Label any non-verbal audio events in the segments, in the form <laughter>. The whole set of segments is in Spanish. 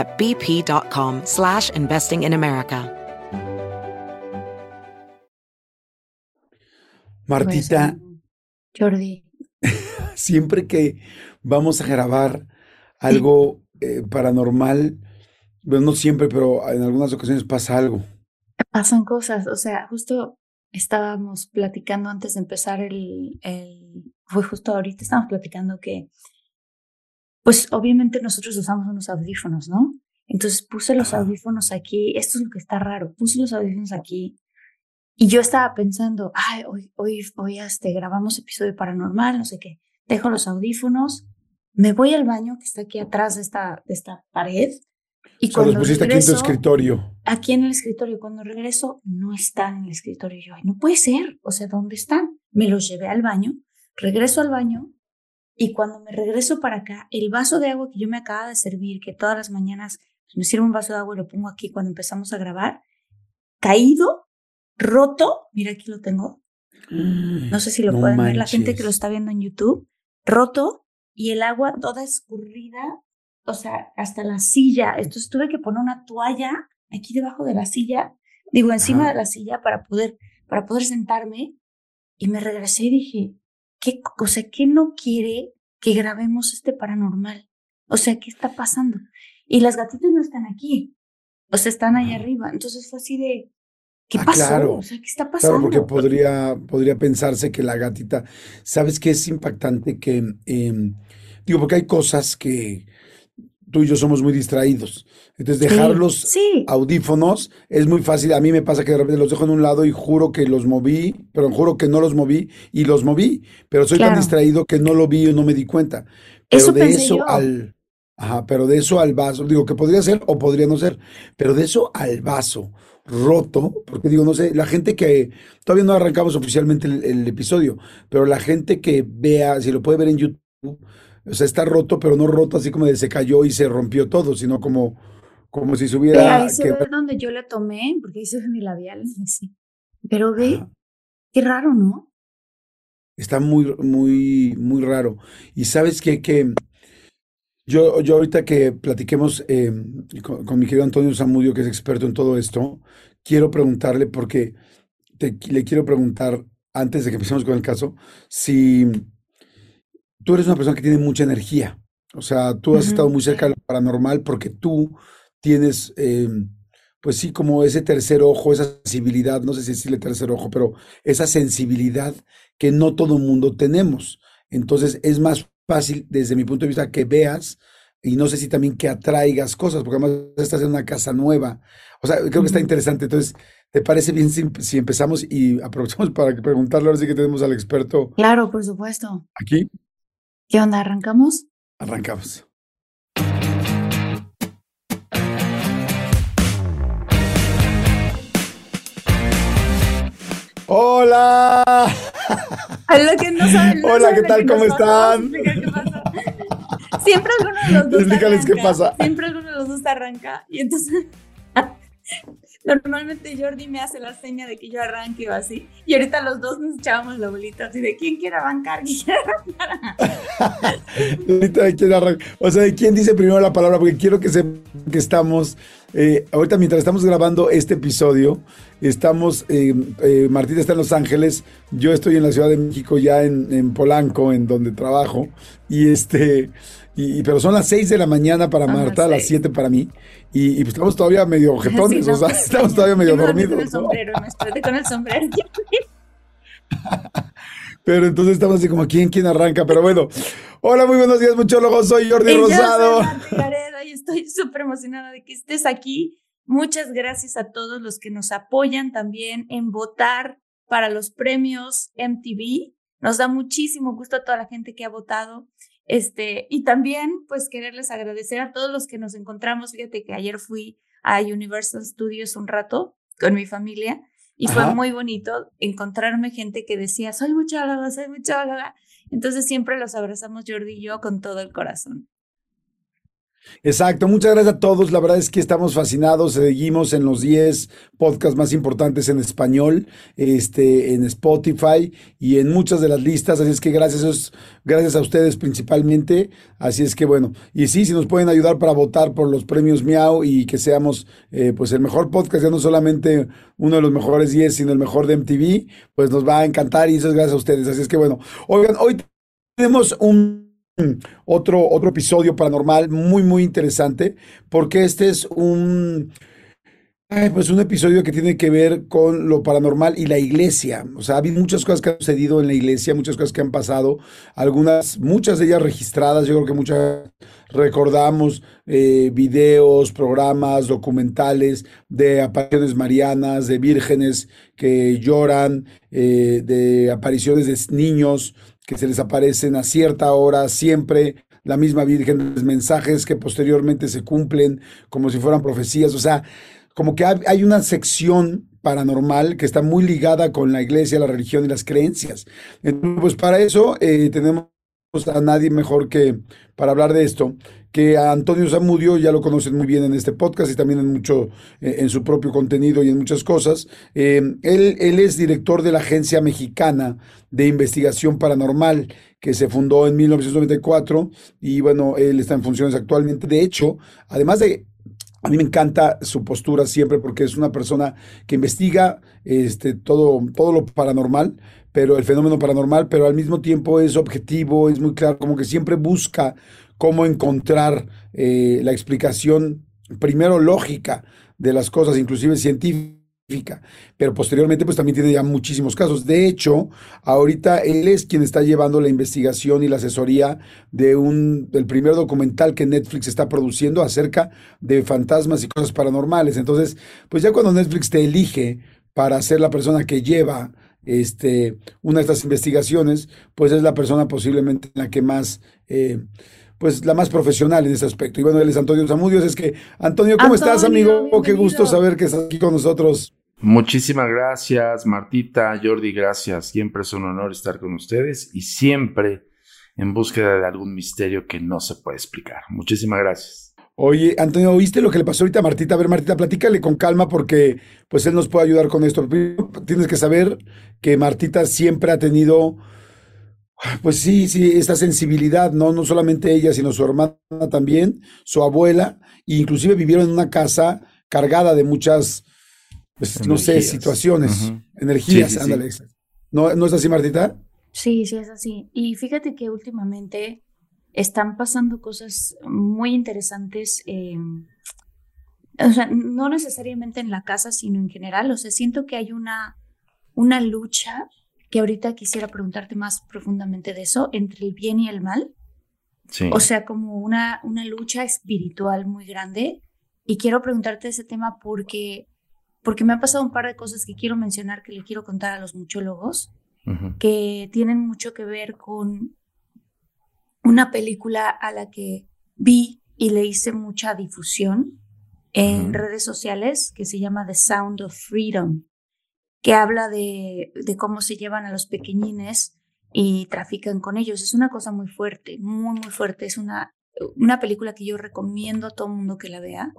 at bp.com slash investing in America. Martita, Jordi. <laughs> siempre que vamos a grabar algo eh, paranormal, bueno, no siempre, pero en algunas ocasiones pasa algo. Pasan cosas, o sea, justo estábamos platicando antes de empezar el, el, fue justo ahorita, estábamos platicando que, pues obviamente nosotros usamos unos audífonos, ¿no? Entonces puse los Ajá. audífonos aquí, esto es lo que está raro, puse los audífonos aquí y yo estaba pensando, ay, hoy, hoy, hoy este, grabamos episodio paranormal, no sé qué, dejo los audífonos, me voy al baño que está aquí atrás de esta, de esta pared y O sea, los cuando pusiste aquí en tu regreso, escritorio. aquí en el escritorio. Cuando regreso, no están en el escritorio. Yo, ay, no puede ser. O sea, ¿dónde están? Me los llevé al baño, regreso al baño y cuando me regreso para acá, el vaso de agua que yo me acaba de servir, que todas las mañanas me sirvo un vaso de agua y lo pongo aquí cuando empezamos a grabar, caído, roto, mira aquí lo tengo, no sé si lo No pueden ver la gente que lo está viendo en YouTube, roto y el agua toda escurrida, o sea, hasta la silla. Entonces tuve que poner una toalla aquí debajo de la silla, digo, encima Ajá. de la silla para poder, para poder sentarme. Y me regresé y dije, ¿qué, o sea, ¿qué no quiere que grabemos este paranormal? O sea, ¿qué está pasando? Y las gatitas no están aquí, o sea, están ahí arriba. Entonces fue así de, ¿qué Ah, pasó? claro. O sea, ¿qué está pasando? Claro, porque podría, podría pensarse que la gatita, ¿sabes qué es impactante? Que, em, digo, porque hay cosas que tú y yo somos muy distraídos. Entonces, Sí, dejar los sí, audífonos es muy fácil. A mí me pasa que de repente los dejo en un lado y juro que los moví, pero juro que no los moví y los moví, pero soy tan distraído que no lo vi y no me di cuenta. Pero Eso de pensé eso yo. al, ajá, pero de eso al vaso, digo que podría ser o podría no ser, pero de eso al vaso roto, porque digo, no sé, la gente que, todavía no arrancamos oficialmente el, el episodio, pero la gente que vea, si lo puede ver en YouTube, o sea, está roto, pero no roto así como de se cayó y se rompió todo, sino como, como si se hubiera ahí se que- ve donde yo le tomé, porque ahí se ve mi labial. <laughs> sí. Pero ve, Ajá. qué raro, ¿no? Está muy, muy, muy raro. Y sabes qué? que yo, yo ahorita que platiquemos eh, con, con mi querido Antonio Zamudio, que es experto en todo esto, quiero preguntarle, porque te, le quiero preguntar, antes de que empecemos con el caso, si tú eres una persona que tiene mucha energía. O sea, tú has estado muy cerca de lo paranormal porque tú tienes, eh, pues sí, como ese tercer ojo, esa sensibilidad, no sé si decirle tercer ojo, pero esa sensibilidad que no todo mundo tenemos. Entonces es más fácil, desde mi punto de vista, que veas y no sé si también que atraigas cosas, porque además estás en una casa nueva. O sea, creo que está interesante. Entonces, ¿te parece bien si, si empezamos y aprovechamos para preguntarle ahora sí que tenemos al experto Claro, por supuesto. aquí? ¿Qué onda? ¿Arrancamos? Arrancamos. Hola. A lo que no saben, Hola, ¿qué tal? ¿Cómo están? Siempre alguno de los dos Explícales qué pasa. Siempre alguno de los dos arranca. Y entonces, normalmente Jordi me hace la seña de que yo arranque o así. Y ahorita los dos nos echábamos la bolita así de quién quiere arrancar, quién quiere arrancar. <laughs> Ahorita de quién arranca- O sea, ¿de quién dice primero la palabra? Porque quiero que sepan que estamos, eh, ahorita mientras estamos grabando este episodio, estamos, eh, eh, está en Los Ángeles, yo estoy en la Ciudad de México, ya en, en Polanco, en donde trabajo, y este, y, pero son las 6 de la mañana para Marta, las 7 para mí, y, pues estamos todavía medio <laughs> jetones, o sea, estamos todavía medio dormidos. Con el sombrero, me con el sombrero. Pero entonces estamos así como, ¿quién, quién arranca? Pero bueno, hola, muy buenos días, muchólogos, soy Jordi Rosado. <laughs> y estoy súper emocionada de que estés aquí. Muchas gracias a todos los que nos apoyan también en votar para los premios MTV. Nos da muchísimo gusto a toda la gente que ha votado. Este, y también, pues, quererles agradecer a todos los que nos encontramos. Fíjate que ayer fui a Universal Studios un rato con mi familia y fue muy bonito encontrarme gente que decía, soy muchóloga, soy muchóloga. Entonces siempre los abrazamos Jordi y yo con todo el corazón. Exacto, muchas gracias a todos. La verdad es que estamos fascinados. Seguimos en los 10 podcasts más importantes en español, este, en Spotify y en muchas de las listas. Así es que gracias, gracias a ustedes principalmente. Así es que bueno, y sí, si nos pueden ayudar para votar por los premios Miau y que seamos eh, pues el mejor podcast, ya no solamente uno de los mejores 10, sino el mejor de MTV, pues nos va a encantar y eso es gracias a ustedes. Así es que bueno, oigan, hoy tenemos un otro, otro episodio paranormal muy, muy interesante, porque este es un, pues un episodio que tiene que ver con lo paranormal y la iglesia. O sea, ha habido muchas cosas que han sucedido en la iglesia, muchas cosas que han pasado, algunas, muchas de ellas registradas, yo creo que muchas recordamos eh, videos, programas, documentales de apariciones marianas, de vírgenes que lloran, eh, de apariciones de niños que se les aparecen a cierta hora, siempre la misma Virgen, mensajes que posteriormente se cumplen como si fueran profecías, o sea, como que hay una sección paranormal que está muy ligada con la iglesia, la religión y las creencias. Entonces, pues para eso eh, tenemos a nadie mejor que para hablar de esto que a Antonio Zamudio ya lo conocen muy bien en este podcast y también en mucho eh, en su propio contenido y en muchas cosas. Eh, él, él es director de la Agencia Mexicana de Investigación Paranormal que se fundó en 1994 y bueno, él está en funciones actualmente. De hecho, además de a mí me encanta su postura siempre porque es una persona que investiga este, todo, todo lo paranormal, pero el fenómeno paranormal, pero al mismo tiempo es objetivo, es muy claro, como que siempre busca cómo encontrar eh, la explicación, primero lógica de las cosas, inclusive científica, pero posteriormente pues también tiene ya muchísimos casos. De hecho, ahorita él es quien está llevando la investigación y la asesoría de un del primer documental que Netflix está produciendo acerca de fantasmas y cosas paranormales. Entonces, pues ya cuando Netflix te elige para ser la persona que lleva este, una de estas investigaciones, pues es la persona posiblemente en la que más eh, pues la más profesional en ese aspecto. Y bueno, él es Antonio Zamudios. Es que, Antonio, ¿cómo estás, amigo? Qué gusto saber que estás aquí con nosotros. Muchísimas gracias, Martita, Jordi, gracias. Siempre es un honor estar con ustedes y siempre en búsqueda de algún misterio que no se puede explicar. Muchísimas gracias. Oye, Antonio, ¿oíste lo que le pasó ahorita a Martita? A ver, Martita, platícale con calma porque pues él nos puede ayudar con esto. Tienes que saber que Martita siempre ha tenido pues sí, sí, esta sensibilidad, ¿no? No solamente ella, sino su hermana también, su abuela, e inclusive vivieron en una casa cargada de muchas, pues, no sé, situaciones, energías, ándale. ¿No, ¿No es así, Martita? Sí, sí, es así. Y fíjate que últimamente están pasando cosas muy interesantes, o sea, no necesariamente en la casa, sino en general. O sea, siento que hay una, una lucha que ahorita quisiera preguntarte más profundamente de eso, entre el bien y el mal. Sí. O sea, como una, una lucha espiritual muy grande. Y quiero preguntarte ese tema porque, porque me ha pasado un par de cosas que quiero mencionar, que le quiero contar a los muchólogos, que tienen mucho que ver con una película a la que vi y le hice mucha difusión en redes sociales, que se llama The Sound of Freedom que habla de, de cómo se llevan a los pequeñines y trafican con ellos. Es una cosa muy fuerte, muy, muy fuerte. Es una, una película que yo recomiendo a todo mundo que la vea.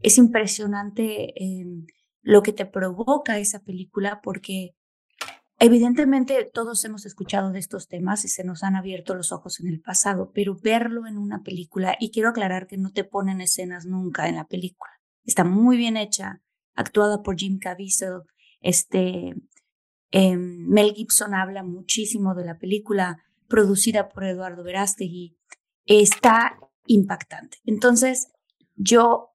Es impresionante em, lo que te provoca esa película porque evidentemente todos hemos escuchado de estos temas y se nos han abierto los ojos en el pasado, pero verlo en una película, y quiero aclarar que no te ponen escenas nunca en la película. Está muy bien hecha, actuada por Jim Caviezel, este, em, Mel Gibson habla muchísimo de la película producida por Eduardo Verástegui está impactante. Entonces, yo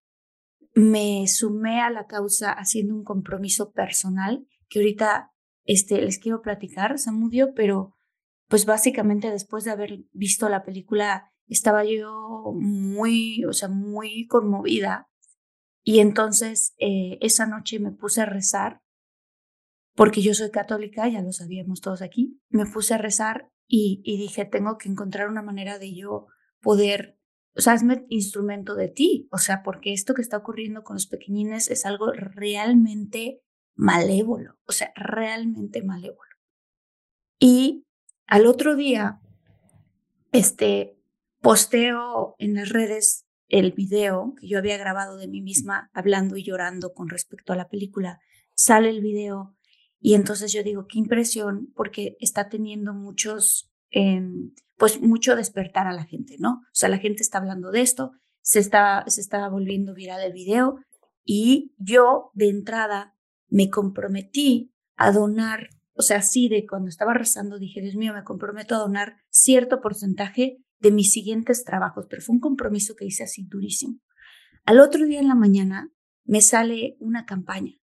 me sumé a la causa haciendo un compromiso personal que ahorita este, les quiero platicar, Samudio, pero pues básicamente después de haber visto la película estaba yo muy, o sea, muy conmovida. Y entonces eh, esa noche me puse a rezar, porque yo soy católica, ya lo sabíamos todos aquí, me puse a rezar y, dije, tengo que encontrar una manera de yo poder, o sea, hazme instrumento de ti, o sea, porque esto que está ocurriendo con los pequeñines es algo realmente malévolo, o sea, realmente malévolo. Y al otro día, este, posteo en las redes el video que yo había grabado de mí misma hablando y llorando con respecto a la película. Sale el video y entonces yo digo, qué impresión, porque está teniendo muchos, em, pues mucho despertar a la gente, ¿no? O sea, la gente está hablando de esto, se está, se está volviendo viral el video y yo de entrada me comprometí a donar, o sea, así de cuando estaba rezando dije, Dios mío, me comprometo a donar cierto porcentaje de mis siguientes trabajos, pero fue un compromiso que hice así durísimo. Al otro día en la mañana me sale una campaña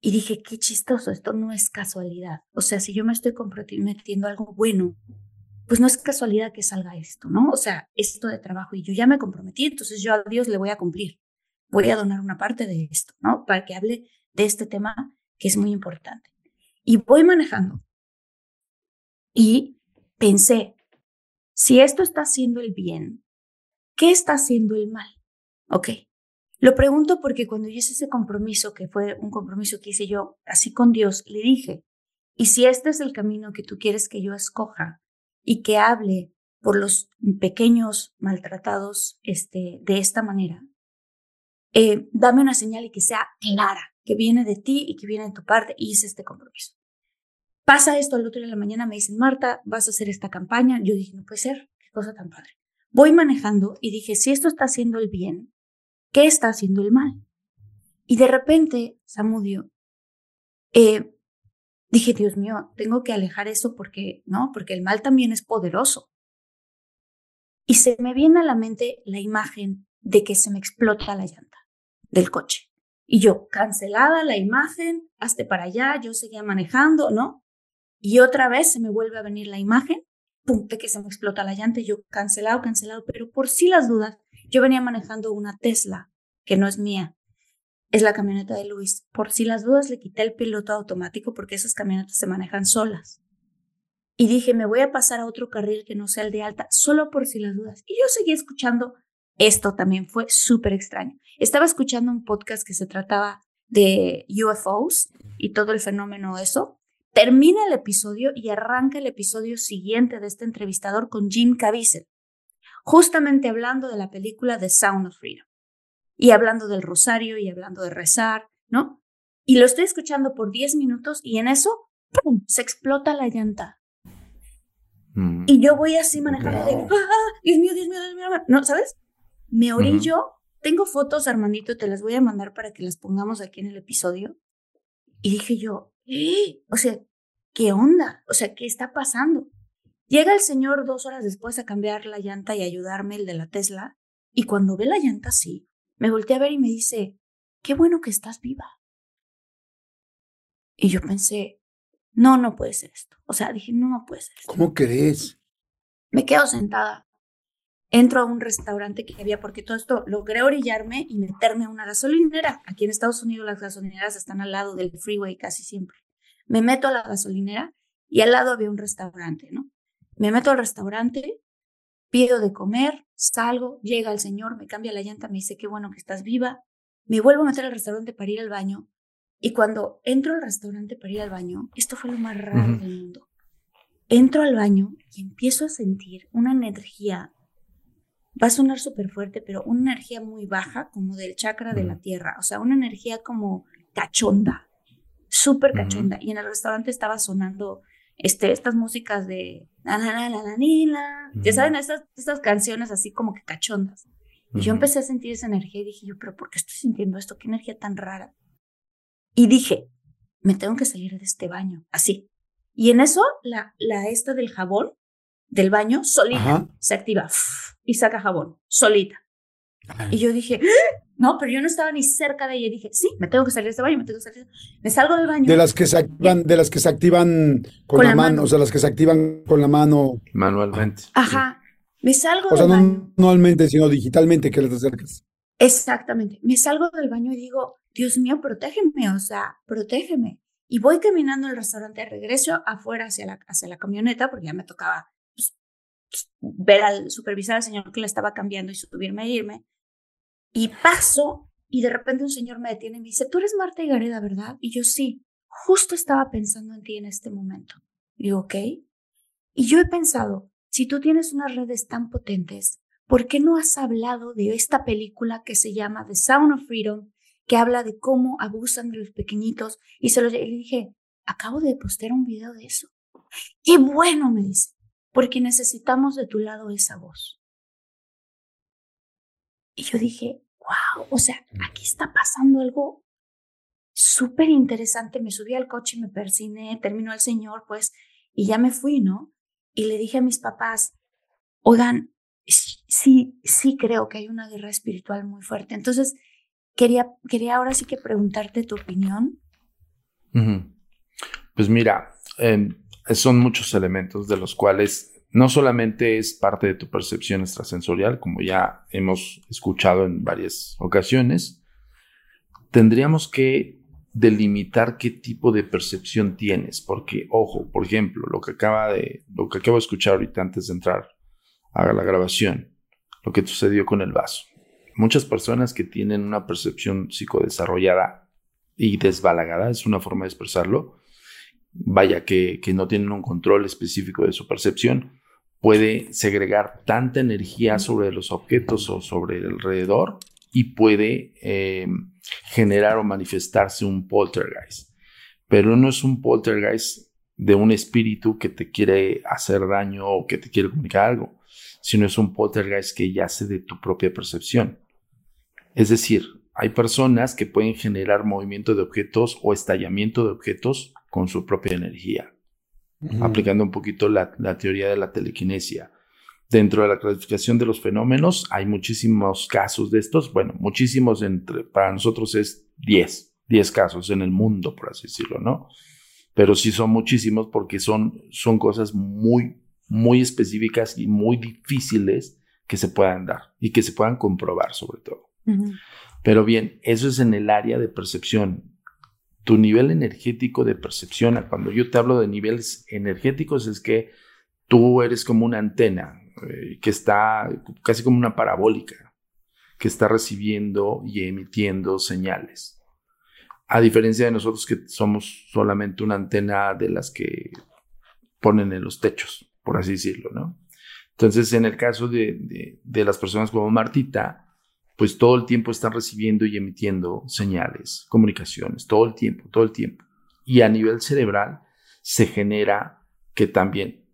y dije, qué chistoso, esto no es casualidad. O sea, si yo me estoy comprometiendo algo bueno, pues no es casualidad que salga esto, ¿no? O sea, esto de trabajo y yo ya me comprometí, entonces yo a Dios le voy a cumplir. Voy a donar una parte de esto, ¿no? Para que hable de este tema que es muy importante. Y voy manejando. Y pensé, si esto está haciendo el bien, ¿qué está haciendo el mal? Ok. Lo pregunto porque cuando yo hice ese compromiso, que fue un compromiso que hice yo así con Dios, le dije, y si este es el camino que tú quieres que yo escoja y que hable por los pequeños maltratados este, de esta manera, eh, dame una señal y que sea clara, que viene de ti y que viene de tu parte, y hice este compromiso. Pasa esto al otro día de la mañana, me dicen, Marta, vas a hacer esta campaña. Yo dije, no puede ser, qué cosa tan padre. Voy manejando y dije, si esto está haciendo el bien, ¿qué está haciendo el mal? Y de repente, Samudio, eh, dije, Dios mío, tengo que alejar eso porque, ¿no? Porque el mal también es poderoso. Y se me viene a la mente la imagen de que se me explota la llanta del coche. Y yo, cancelada la imagen, hasta para allá, yo seguía manejando, ¿no? Y otra vez se me vuelve a venir la imagen, pum, de que se me explota la llanta y yo, cancelado, cancelado, pero por si las dudas, yo venía manejando una Tesla, que no es mía, es la camioneta de Luis. Por si las dudas le quité el piloto automático porque esas camionetas se manejan solas. Y dije, me voy a pasar a otro carril que no sea el de alta, solo por si las dudas. Y yo seguí escuchando esto también fue súper extraño. Estaba escuchando un podcast que se trataba de UFOs y todo el fenómeno eso. Termina el episodio y arranca el episodio siguiente de este entrevistador con Jim Caviezel, justamente hablando de la película The Sound of Freedom y hablando del rosario y hablando de rezar, ¿no? Y lo estoy escuchando por 10 minutos y en eso, ¡pum!, se explota la llanta. Mm. Y yo voy así manejando de, ¡ah, Dios mío, Dios mío, Dios mío! ¿No? ¿Sabes? Me orillo, tengo fotos, Armandito, te las voy a mandar para que las pongamos aquí en el episodio. Y dije yo, ¡Eh! <gasps> o sea, ¿qué onda? O sea, ¿qué está pasando? Llega el señor dos horas después a cambiar la llanta y ayudarme, el de la Tesla, y cuando ve la llanta así, me volteé a ver y me dice, qué bueno que estás viva. Y yo pensé, no, no puede ser esto. O sea, dije, no, no puede ser esto. ¿Cómo crees? Me quedo sentada entro a un restaurante que había, porque todo esto logré orillarme y meterme a una gasolinera. Aquí en Estados Unidos las gasolineras están al lado del freeway casi siempre. Me meto a la gasolinera y al lado había un restaurante, ¿no? Me meto al restaurante, pido de comer, salgo, llega el señor, me cambia la llanta, me dice, qué bueno que estás viva. Me vuelvo a meter al restaurante para ir al baño. Y cuando entro al restaurante para ir al baño, esto fue lo más raro del mundo. Entro al baño y empiezo a sentir una energía va a sonar súper fuerte, pero una energía muy baja, como del chakra de la tierra, o sea, una energía como cachonda, súper cachonda. Y en el restaurante estaba sonando este, estas músicas de la la la la la ya saben, estas, estas canciones así como que cachondas. Y yo empecé a sentir esa energía y dije yo, pero ¿por qué estoy sintiendo esto? ¿Qué energía tan rara? Y dije, me tengo que salir de este baño, así. Y en eso, la, la esta del jabón del baño, solita, se activa y saca jabón, solita. Y yo dije, ¡Ah!". No, pero yo no estaba ni cerca de ella. Y dije, sí, me tengo que salir de este baño, me tengo que salir. Me salgo del baño. De las que se activan, de las que se activan con, la, mano, o sea, las que se activan con la mano. Manualmente. Ajá. Me salgo o sea, no manualmente, sino digitalmente que las acercas. Exactamente. Me salgo del baño y digo, Dios mío, protégeme, o sea, protégeme. Y voy caminando al restaurante, regreso afuera hacia la, hacia la camioneta, porque ya me tocaba pues, pues, ver al supervisor, al señor que le estaba cambiando y subirme e irme. Y paso y de repente un señor me detiene y me dice, tú eres Marta Gareda, ¿verdad? Y yo sí, justo estaba pensando en ti en este momento. Y digo, ok. Y yo he pensado, si tú tienes unas redes tan potentes, ¿por qué no has hablado de esta película que se llama The Sound of Freedom, que habla de cómo abusan de los pequeñitos? Y se lo le dije, acabo de postear un video de eso. Qué bueno, me dice, porque necesitamos de tu lado esa voz. Y yo dije, wow, o sea, aquí está pasando algo súper interesante. Me subí al coche y me persiné, terminó el señor, pues, y ya me fui, ¿no? Y le dije a mis papás, oigan, sí, sí creo que hay una guerra espiritual muy fuerte. Entonces, quería, quería ahora sí que preguntarte tu opinión. Pues mira, em, son muchos elementos de los cuales no solamente es parte de tu percepción extrasensorial, como ya hemos escuchado en varias ocasiones, tendríamos que delimitar qué tipo de percepción tienes, porque ojo, por ejemplo, lo que acaba de lo que acabo de escuchar ahorita antes de entrar a la grabación, lo que sucedió con el vaso. Muchas personas que tienen una percepción psicodesarrollada y desbalagada, es una forma de expresarlo, vaya que, que no tienen un control específico de su percepción, puede segregar tanta energía sobre los objetos o sobre el alrededor y puede eh, generar o manifestarse un poltergeist. Pero no es un poltergeist de un espíritu que te quiere hacer daño o que te quiere comunicar algo, sino es un poltergeist que yace de tu propia percepción. Es decir, hay personas que pueden generar movimiento de objetos o estallamiento de objetos con su propia energía aplicando un poquito la, teoría de la telequinesia. Dentro de la clasificación de los fenómenos hay muchísimos casos de estos, bueno, muchísimos entre, para nosotros es 10, 10 casos en el mundo, por así decirlo, ¿no? Pero sí son muchísimos porque son, son cosas muy, muy específicas y muy difíciles que se puedan dar y que se puedan comprobar sobre todo. Pero bien, eso es en el área de percepción tu nivel energético de percepción, cuando yo te hablo de niveles energéticos, es que tú eres como una antena eh, que está casi como una parabólica, que está recibiendo y emitiendo señales. A diferencia de nosotros que somos solamente una antena de las que ponen en los techos, por así decirlo, ¿no? Entonces, en el caso de, de las personas como Martita, pues todo el tiempo están recibiendo y emitiendo señales, comunicaciones, todo el tiempo, todo el tiempo. Y a nivel cerebral se genera que también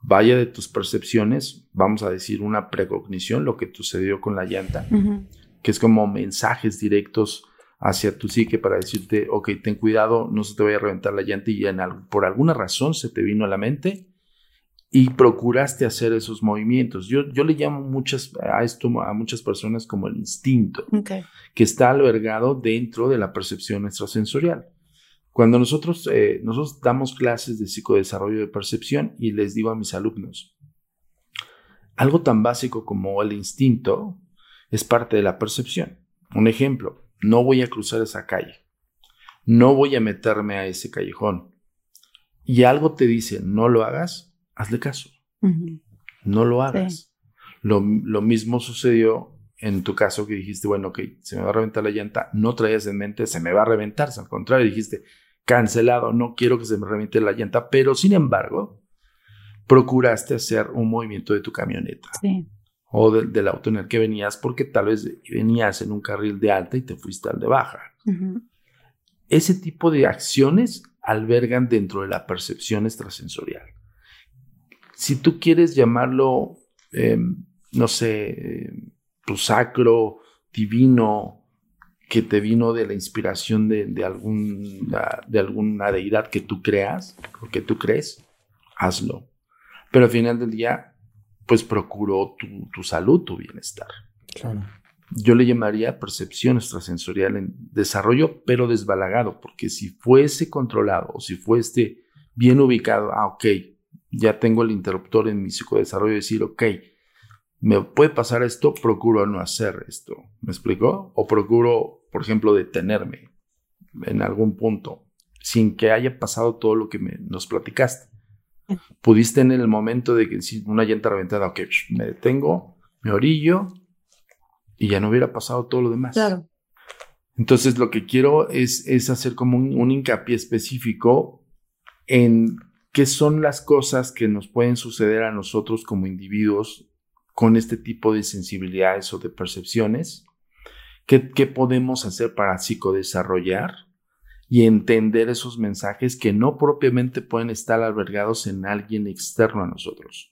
vaya de tus percepciones, vamos a decir una precognición, lo que sucedió con la llanta, que es como mensajes directos hacia tu psique para decirte, ok, ten cuidado, no se te vaya a reventar la llanta y por alguna razón se te vino a la mente y procuraste hacer esos movimientos. Yo, yo le llamo muchas, a esto a muchas personas como el instinto, que está albergado dentro de la percepción extrasensorial. Cuando nosotros, eh, nosotros damos clases de psicodesarrollo de percepción y les digo a mis alumnos, algo tan básico como el instinto es parte de la percepción. Un ejemplo, no voy a cruzar esa calle, no voy a meterme a ese callejón y algo te dice, no lo hagas, hazle caso. No lo hagas. Lo, mismo sucedió en tu caso que dijiste, bueno, ok, se me va a reventar la llanta, no traías en mente, se me va a reventar, al contrario, dijiste, cancelado, no quiero que se me reviente la llanta, pero sin embargo, procuraste hacer un movimiento de tu camioneta. O del auto en el que venías, porque tal vez venías en un carril de alta y te fuiste al de baja. Ese tipo de acciones albergan dentro de la percepción extrasensorial si tú quieres llamarlo, eh, no sé, tu sacro, divino, que te vino de la inspiración de, de, alguna, de alguna deidad que tú creas o que tú crees, hazlo. pero al final del día, pues procuró tu, tu salud, tu bienestar. Claro. Yo le llamaría percepción extrasensorial en desarrollo, pero desbalagado, porque si fuese controlado o si fuese bien ubicado, ah, ok, ya tengo el interruptor en mi psicodesarrollo, decir, ok, me puede pasar esto, procuro no hacer esto. ¿Me explico? O procuro, por ejemplo, detenerme en algún punto sin que haya pasado todo lo que me, nos platicaste. Pudiste en el momento de que si una llanta reventada, ok, me detengo, me orillo y ya no hubiera pasado todo lo demás. Claro. Entonces lo que quiero es, es hacer como un, un hincapié específico en qué son las cosas que nos pueden suceder a nosotros como individuos con este tipo de sensibilidades o de percepciones. ¿Qué, qué podemos hacer para psicodesarrollar y entender esos mensajes que no propiamente pueden estar albergados en alguien externo a nosotros,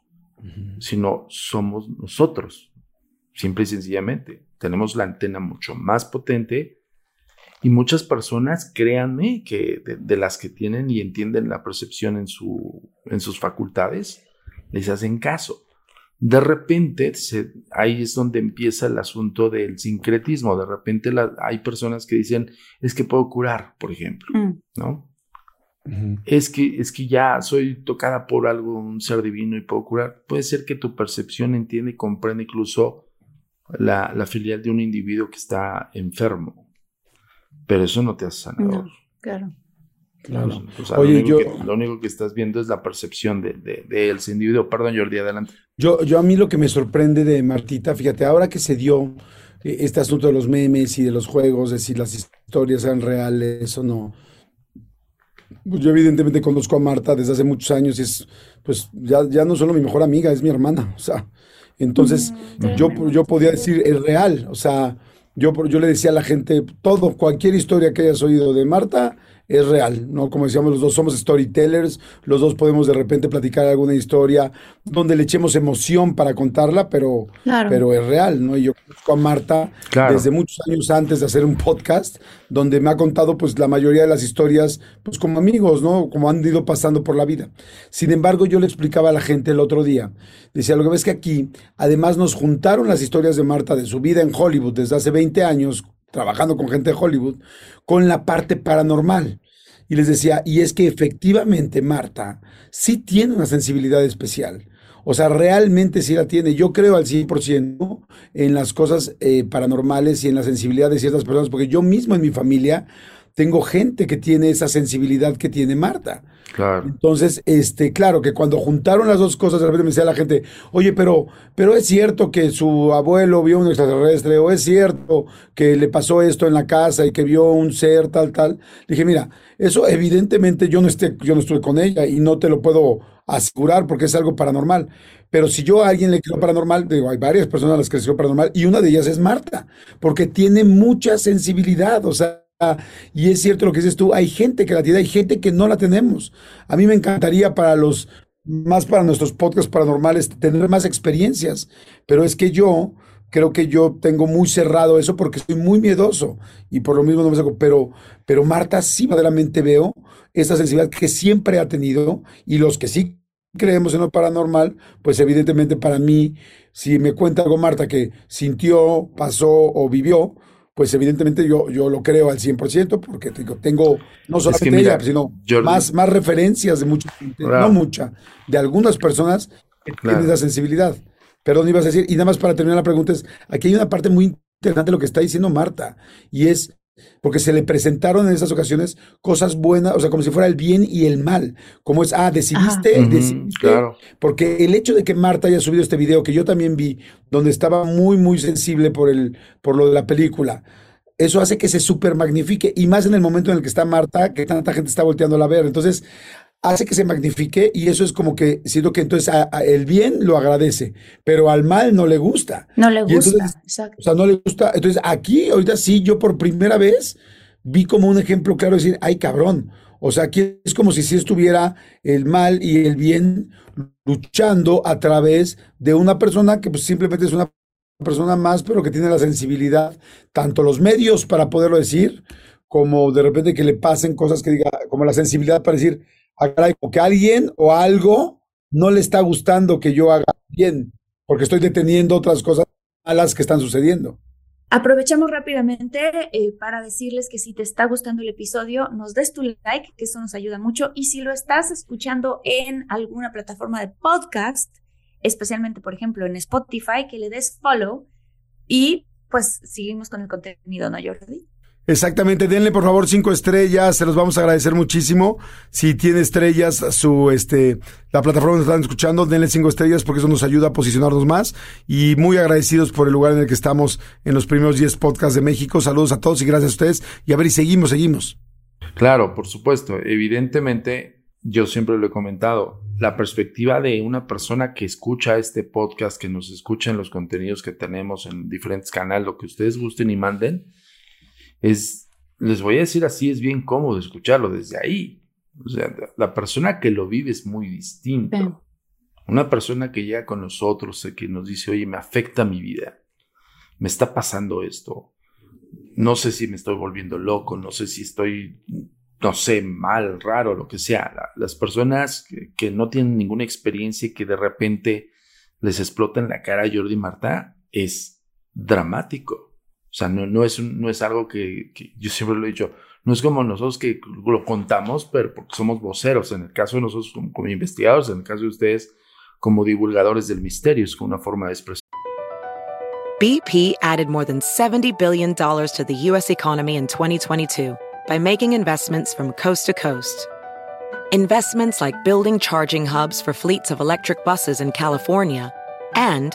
sino somos nosotros, simple y sencillamente. Tenemos la antena mucho más potente y muchas personas, créanme, que de, las que tienen y entienden la percepción en, su, en sus facultades, les hacen caso. De repente, ahí es donde empieza el asunto del sincretismo. De repente hay personas que dicen, es que puedo curar, por ejemplo, mm. ¿no? es, que, es que ya soy tocada por algo, un ser divino y puedo curar. Puede ser que tu percepción entiende y comprende incluso la, la filial de un individuo que está enfermo, pero eso no te hace sanador. claro. Claro. Oye, lo, único yo, que, lo único que estás viendo es la percepción de, de, de ese individuo. Perdón, Jordi, adelante. Yo, yo a mí lo que me sorprende de Martita, fíjate, ahora que se dio eh, este asunto de los memes y de los juegos, de si las historias eran reales o no. Pues yo evidentemente conozco a Marta desde hace muchos años y es, pues ya, ya no solo mi mejor amiga, es mi hermana. <laughs> O sea, entonces mm, yo, yo podía decir, es real. O sea, yo, yo le decía a la gente, todo, cualquier historia que hayas oído de Marta, es real, ¿no? Como decíamos, los dos somos storytellers, los dos podemos de repente platicar alguna historia donde le echemos emoción para contarla, pero, pero es real, ¿no? Y yo conozco a Marta desde muchos años antes de hacer un podcast, donde me ha contado pues la mayoría de las historias, pues como amigos, ¿no? Como han ido pasando por la vida. Sin embargo, yo le explicaba a la gente el otro día, decía, lo que ves que aquí, además nos juntaron las historias de Marta de su vida en Hollywood desde hace 20 años, trabajando con gente de Hollywood, con la parte paranormal. Y les decía, y es que efectivamente Marta sí tiene una sensibilidad especial. O sea, realmente sí la tiene. Yo creo al 100% en las cosas eh, paranormales y en la sensibilidad de ciertas personas, porque yo mismo en mi familia tengo gente que tiene esa sensibilidad que tiene Marta. Claro. Entonces, este, claro, que cuando juntaron las dos cosas, de repente me decía la gente, oye, pero, pero es cierto que su abuelo vio un extraterrestre, o es cierto que le pasó esto en la casa y que vio un ser, tal, tal. dije, mira, eso evidentemente yo no, esté, yo no estoy con ella y no te lo puedo asegurar porque es algo paranormal. Pero si yo a alguien le creo paranormal, digo, hay varias personas a las que les creo paranormal y una de ellas es Marta, porque tiene mucha sensibilidad, o sea, y es cierto lo que dices tú, hay gente que la tiene, hay gente que no la tenemos. A mí me encantaría para los, más para nuestros podcasts paranormales, tener más experiencias, pero es que yo creo que yo tengo muy cerrado eso porque soy muy miedoso y por lo mismo no me saco, pero, pero Marta sí verdaderamente veo esa sensibilidad que siempre ha tenido y los que sí creemos en lo paranormal, pues evidentemente para mí, si me cuenta algo Marta que sintió, pasó o vivió, pues evidentemente yo, yo lo creo al 100% porque tengo, no solamente ella, sino más, más referencias de mucha gente, no mucha, de algunas personas que tienen esa sensibilidad. Perdón, ibas a decir, y nada más para terminar la pregunta es, aquí hay una parte muy interesante de lo que está diciendo Marta, y es porque se le presentaron en esas ocasiones cosas buenas, o sea, como si fuera el bien y el mal, como es, ah, decidiste, decidiste, claro. porque el hecho de que Marta haya subido este video, que yo también vi, donde estaba muy, muy sensible por, el, por lo de la película, eso hace que se super magnifique, y más en el momento en el que está Marta, que tanta gente está volteando a ver, entonces hace que se magnifique y eso es como que siento que entonces el bien lo agradece, pero al mal no le gusta. No le gusta, exacto. O sea, no le gusta. Entonces aquí, ahorita sí, yo por primera vez vi como un ejemplo claro de decir, ay cabrón. O sea, aquí es como si sí estuviera el mal y el bien luchando a través de una persona que pues, simplemente es una persona más, pero que tiene la sensibilidad, tanto los medios para poderlo decir, como de repente que le pasen cosas que diga, como la sensibilidad para decir, o que alguien o algo no le está gustando que yo haga bien, porque estoy deteniendo otras cosas malas que están sucediendo. Aprovechamos rápidamente eh, para decirles que si te está gustando el episodio, nos des tu like, que eso nos ayuda mucho. Y si lo estás escuchando en alguna plataforma de podcast, especialmente, por ejemplo, en Spotify, que le des follow y pues seguimos con el contenido, ¿no, Jordi? Exactamente, denle por favor cinco estrellas, se los vamos a agradecer muchísimo. Si tiene estrellas, su este, la plataforma donde están escuchando, denle cinco estrellas porque eso nos ayuda a posicionarnos más. Y muy agradecidos por el lugar en el que estamos en los primeros 10 podcasts de México. Saludos a todos y gracias a ustedes. Y a ver, y seguimos, seguimos. Claro, por supuesto. Evidentemente, yo siempre lo he comentado, la perspectiva de una persona que escucha este podcast, que nos escucha en los contenidos que tenemos en diferentes canales, lo que ustedes gusten y manden es, les voy a decir así, es bien cómodo escucharlo desde ahí. O sea, la persona que lo vive es muy distinta. Una persona que llega con nosotros, que nos dice, oye, me afecta mi vida, me está pasando esto, no sé si me estoy volviendo loco, no sé si estoy, no sé, mal, raro, lo que sea. las personas que, que, no tienen ninguna experiencia y que de repente les explota en la cara a Jordi Marta, es dramático. O sea, no, no, es, no es algo que, yo siempre lo he dicho, no es como nosotros que lo contamos, pero porque somos voceros. En el caso de nosotros como, investigadores, en el caso de ustedes como divulgadores del misterio, es como una forma de expresión. BP added more than $70 billion to the U.S. economy in 2022 by making investments from coast to coast. Investments like building charging hubs for fleets of electric buses in California and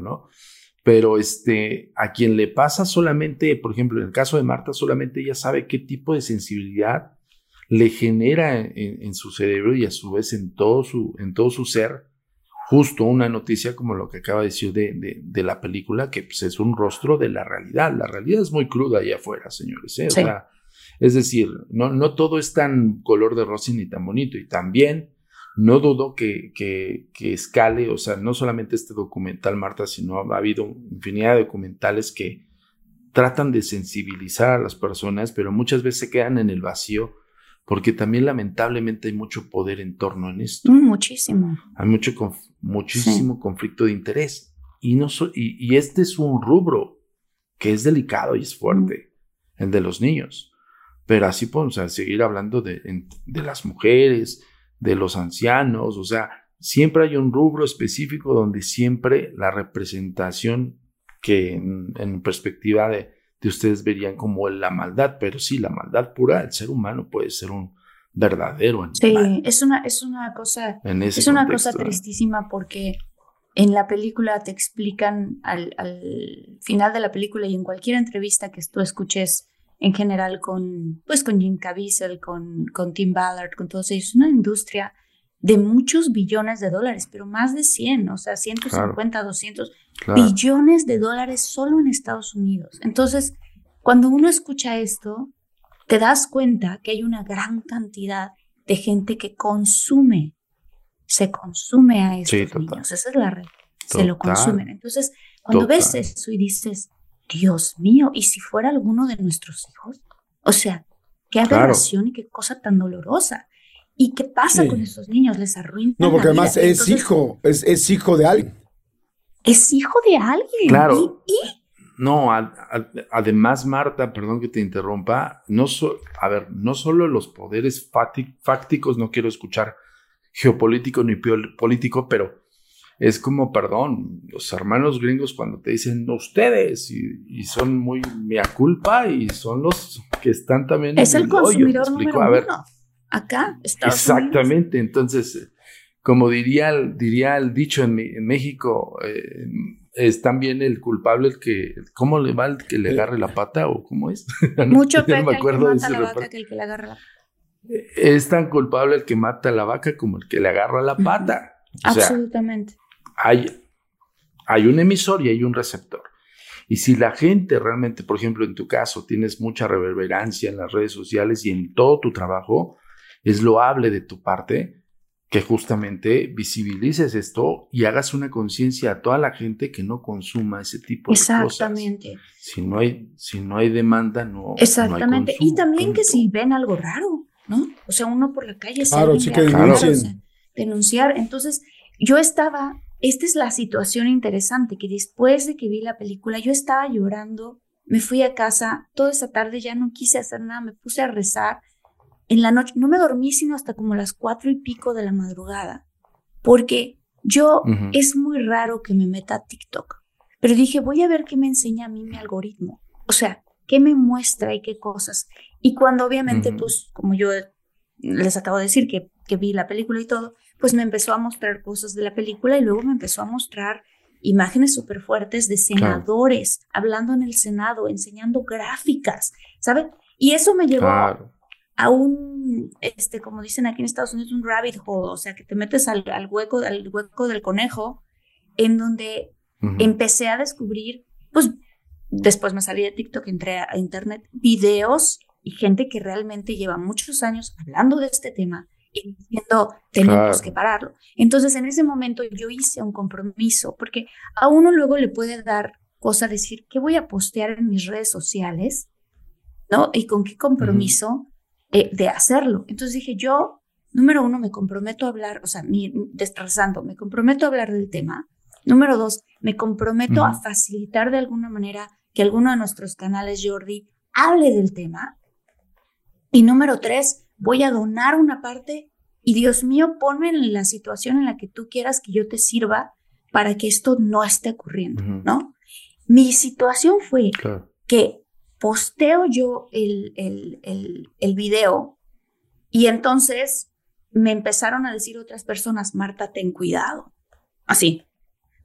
¿No? Pero este, a quien le pasa solamente, por ejemplo, en el caso de Marta, solamente ella sabe qué tipo de sensibilidad le genera en, su cerebro y a su vez en todo su, en todo su ser, justo una noticia como lo que acaba de decir de, de, la película, que pues, es un rostro de la realidad. La realidad es muy cruda allá afuera, señores. ¿eh? es decir, no, no todo es tan color de rosa ni tan bonito. Y también no dudo que, que, escale, o sea, no solamente este documental, Marta, sino ha habido infinidad de documentales que tratan de sensibilizar a las personas, pero muchas veces se quedan en el vacío porque también lamentablemente hay mucho poder en torno en esto. Mm, muchísimo. Hay mucho muchísimo conflicto de interés. Y, no y, este es un rubro que es delicado y es fuerte, el de los niños. Pero así podemos seguir hablando de, de las mujeres, de los ancianos, o sea, siempre hay un rubro específico donde siempre la representación que en, perspectiva de, de, ustedes verían como la maldad, pero sí, la maldad pura del ser humano puede ser un verdadero animal. Sí, es una, es una cosa, es una cosa tristísima porque en la película te explican al, al, final de la película y en cualquier entrevista que tú escuches en general con, pues con Jim Caviezel, con, con Tim Ballard, con todos ellos, una industria de muchos billones de dólares, pero más de 100, o sea, 150, 200 billones de dólares solo en Estados Unidos. Entonces, cuando uno escucha esto, te das cuenta que hay una gran cantidad de gente que consume, se consume a estos niños. Esa es la red. Se lo consumen. Entonces, cuando ves eso y dices, Dios mío, ¿y si fuera alguno de nuestros hijos? O sea, qué aberración y qué cosa tan dolorosa. ¿Y qué pasa con esos niños? Les arruinan. No, porque además es hijo, es, es, hijo de alguien. Es hijo de alguien. Claro. ¿Y? No, además, Marta, perdón que te interrumpa, no a ver, no solo los poderes fácticos, no quiero escuchar geopolítico ni político, pero es como, perdón, los hermanos gringos cuando te dicen ustedes y, son muy mea culpa y son los que están también es el, consumidor número uno. acá. Estados Exactamente, entonces, como diría, el- diría el dicho en, en México, eh, es también el culpable el que, ¿cómo le va el que le agarre la pata o cómo es? <laughs> Mucho no me que el que acuerdo de mata ese la vaca que el que le agarra la Es tan culpable el que mata a la vaca como el que le agarra la pata. O sea, Absolutamente. Hay, hay un emisor y hay un receptor. Y si la gente realmente, por ejemplo, en tu caso, tienes mucha reverberancia en las redes sociales y en todo tu trabajo, es loable de tu parte que justamente visibilices esto y hagas una conciencia a toda la gente que no consuma ese tipo de cosas. Exactamente. Si no hay, si no hay demanda, no. Exactamente. no hay y también que consumo, si ven algo raro, ¿no? O sea, uno por la calle se Claro, sí que algo raro, denuncien. o sea, denunciar. Entonces, yo estaba, esta es la situación interesante, que después de que vi la película, yo estaba llorando, me fui a casa, toda esa tarde ya no quise hacer nada, me puse a rezar. En la noche, no me dormí sino hasta como las cuatro y pico de la madrugada, porque yo, es muy raro que me meta a TikTok, pero dije, voy a ver qué me enseña a mí mi algoritmo. O sea, qué me muestra y qué cosas. Y cuando obviamente, Ujú. pues, como yo les acabo de decir que, que vi la película y todo, pues me empezó a mostrar cosas de la película y luego me empezó a mostrar imágenes súper fuertes de senadores hablando en el Senado, enseñando gráficas, ¿saben? Y eso me llevó Claro. a un, este, como dicen aquí en Estados Unidos, un rabbit hole, o sea, que te metes al, al hueco, al hueco del conejo, en donde empecé a descubrir, pues después me salí de TikTok, entré a internet, videos y gente que realmente lleva muchos años hablando de este tema y diciendo, tenemos que pararlo. Entonces, en ese momento yo hice un compromiso, porque a uno luego le puede dar cosa decir, ¿qué voy a postear en mis redes sociales? ¿No? Y con qué compromiso eh, de hacerlo. Entonces dije, yo, número uno, me comprometo a hablar, o sea, mi, destrozando, me comprometo a hablar del tema. Número dos, me comprometo a facilitar de alguna manera que alguno de nuestros canales, Jordi, hable del tema. Y número tres, voy a donar una parte y Dios mío, ponme en la situación en la que tú quieras que yo te sirva para que esto no esté ocurriendo. ¿no? Mi situación fue Claro. que posteo yo el, el, el, el video y entonces me empezaron a decir otras personas, Marta, ten cuidado. Así,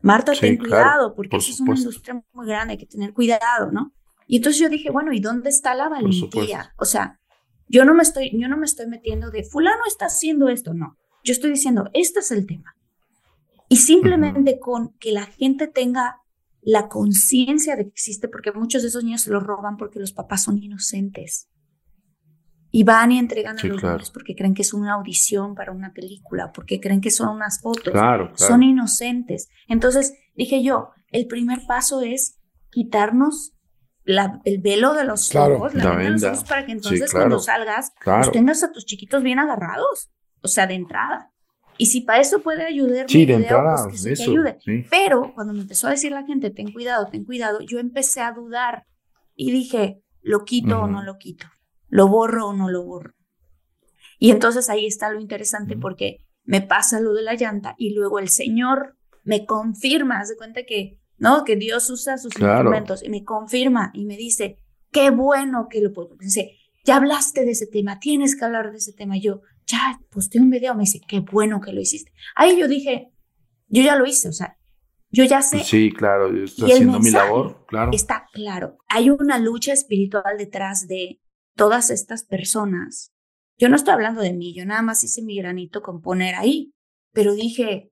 Marta, Sí, ten claro, cuidado, porque por eso es una industria muy grande, hay que tener cuidado, ¿no? Y entonces yo dije, bueno, ¿y dónde está la valentía? O sea, yo no me estoy, yo no me estoy metiendo de fulano está haciendo esto, no. Yo estoy diciendo, este es el tema. Y simplemente con que la gente tenga la conciencia de que existe, porque muchos de esos niños se los roban porque los papás son inocentes. Y van y entregan Sí, a los claro. niños porque creen que es una audición para una película, porque creen que son unas fotos. Claro, claro. Son inocentes. Entonces dije yo, el primer paso es quitarnos la- el velo de los Claro. ojos, la, La venda de los ojos, para que Sí, entonces claro. cuando salgas, Claro. pues tengas a tus chiquitos bien agarrados. O sea, de entrada. Y si para eso puede ayudar Sí, de video, entrada, pues que sí que eso. ayude. sí. Pero cuando me empezó a decir la gente, ten cuidado, ten cuidado, yo empecé a dudar y dije, ¿lo quito o no lo quito? ¿Lo borro o no lo borro? Y entonces ahí está lo interesante porque me pasa lo de la llanta y luego el Señor me confirma, haz de cuenta que, ¿no? Que Dios usa sus Claro. instrumentos y me confirma y me dice, qué bueno que lo puedo. Dice, ya hablaste de ese tema, tienes que hablar de ese tema. Yo, ya posté un video, me dice, qué bueno que lo hiciste. Ahí yo dije, yo ya lo hice, o sea, yo ya sé, Sí, claro, yo estoy haciendo mi labor, claro. está claro. Hay una lucha espiritual detrás de todas estas personas. Yo no estoy hablando de mí, yo nada más hice mi granito con poner ahí, pero dije,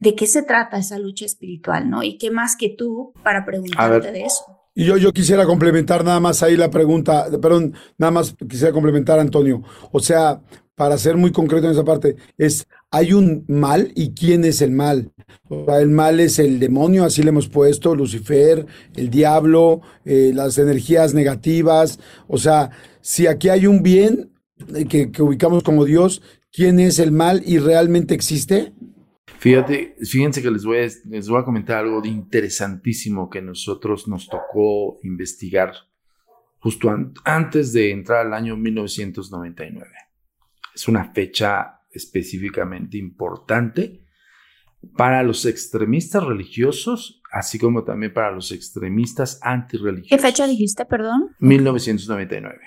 ¿de qué se trata esa lucha espiritual, no? ¿Y qué más que tú para preguntarte de eso? Y yo, yo quisiera complementar nada más ahí la pregunta, perdón, nada más quisiera complementar, Antonio. O sea, para ser muy concreto en esa parte, es, ¿hay un mal y quién es el mal? O sea, el mal es el demonio, así le hemos puesto, Lucifer, el diablo, eh, las energías negativas. O sea, si aquí hay un bien eh, que, que ubicamos como Dios, ¿quién es el mal y realmente existe? Fíjate, fíjense que les voy, a, les voy a comentar algo de interesantísimo que nosotros nos tocó investigar justo an- antes de entrar al año 1999. Es una fecha específicamente importante para los extremistas religiosos, así como también para los extremistas ¿Qué antirreligiosos. fecha dijiste, perdón? 1999.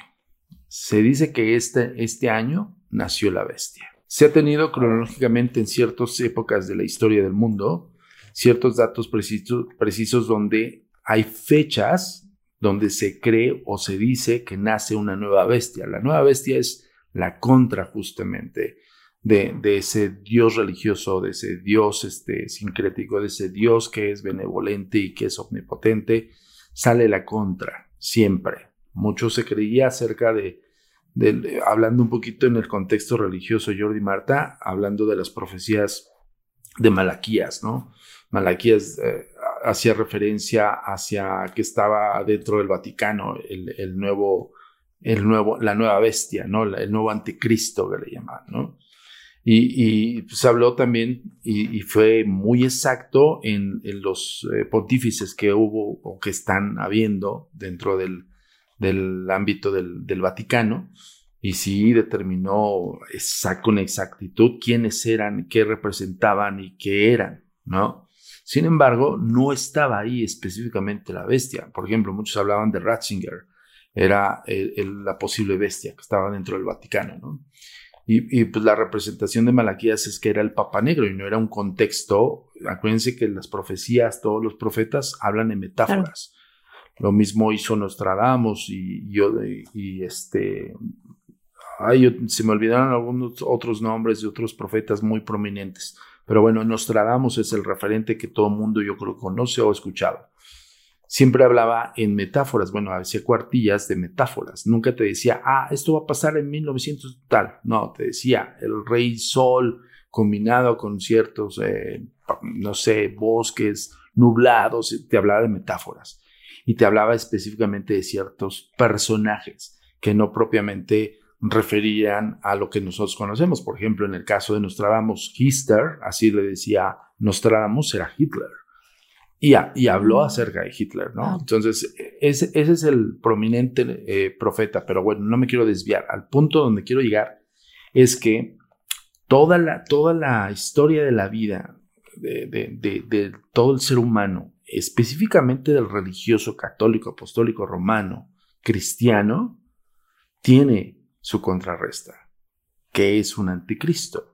Se dice que este, este año nació la bestia. Se ha tenido cronológicamente en ciertas épocas de la historia del mundo ciertos datos precisos, donde hay fechas donde se cree o se dice que nace una nueva bestia. La nueva bestia es la contra justamente de, ese Dios religioso, de ese Dios este, sincrético, de ese Dios que es benevolente y que es omnipotente, sale la contra, siempre. Mucho se creía acerca de, hablando un poquito en el contexto religioso, Jordi Marta, hablando de las profecías de Malaquías, ¿no? Malaquías eh, hacía referencia hacia que estaba dentro del Vaticano el, nuevo, el nuevo, la nueva bestia, ¿no? El nuevo anticristo que le llaman, ¿no? Y, se habló también y, fue muy exacto en, los eh, pontífices que hubo o que están habiendo dentro del, del ámbito del, del, Vaticano. Y sí determinó con exactitud quiénes eran, qué representaban y qué eran, ¿no? Sin embargo, no estaba ahí específicamente la bestia. Por ejemplo, muchos hablaban de Ratzinger, era la posible bestia que estaba dentro del Vaticano, ¿no? Y, pues la representación de Malaquías es que era el Papa Negro y no era un contexto. Acuérdense que las profecías, todos los profetas hablan en metáforas. Lo mismo hizo Nostradamus y, yo y, este. Ay, se me olvidaron algunos otros nombres de otros profetas muy prominentes. Pero bueno, Nostradamus es el referente que todo mundo yo creo conoce o ha escuchado siempre hablaba en metáforas, bueno, hacía cuartillas de metáforas, nunca te decía, ah, esto va a pasar en 1900 tal, no, te decía, el rey sol combinado con ciertos, eh, no sé, bosques nublados, te hablaba de metáforas y te hablaba específicamente de ciertos personajes que no propiamente referían a lo que nosotros conocemos. Por ejemplo, en el caso de Nostradamus, Hitler, así le decía Nostradamus, era Hitler y, habló mm. acerca de Hitler, ¿no? Entonces, ese, ese, es el prominente eh, profeta, pero bueno, no me quiero desviar. Al punto donde quiero llegar es que toda la, toda la historia de la vida de, de todo el ser humano, específicamente del religioso católico, apostólico, romano, cristiano, tiene su contrarresta, que es un anticristo.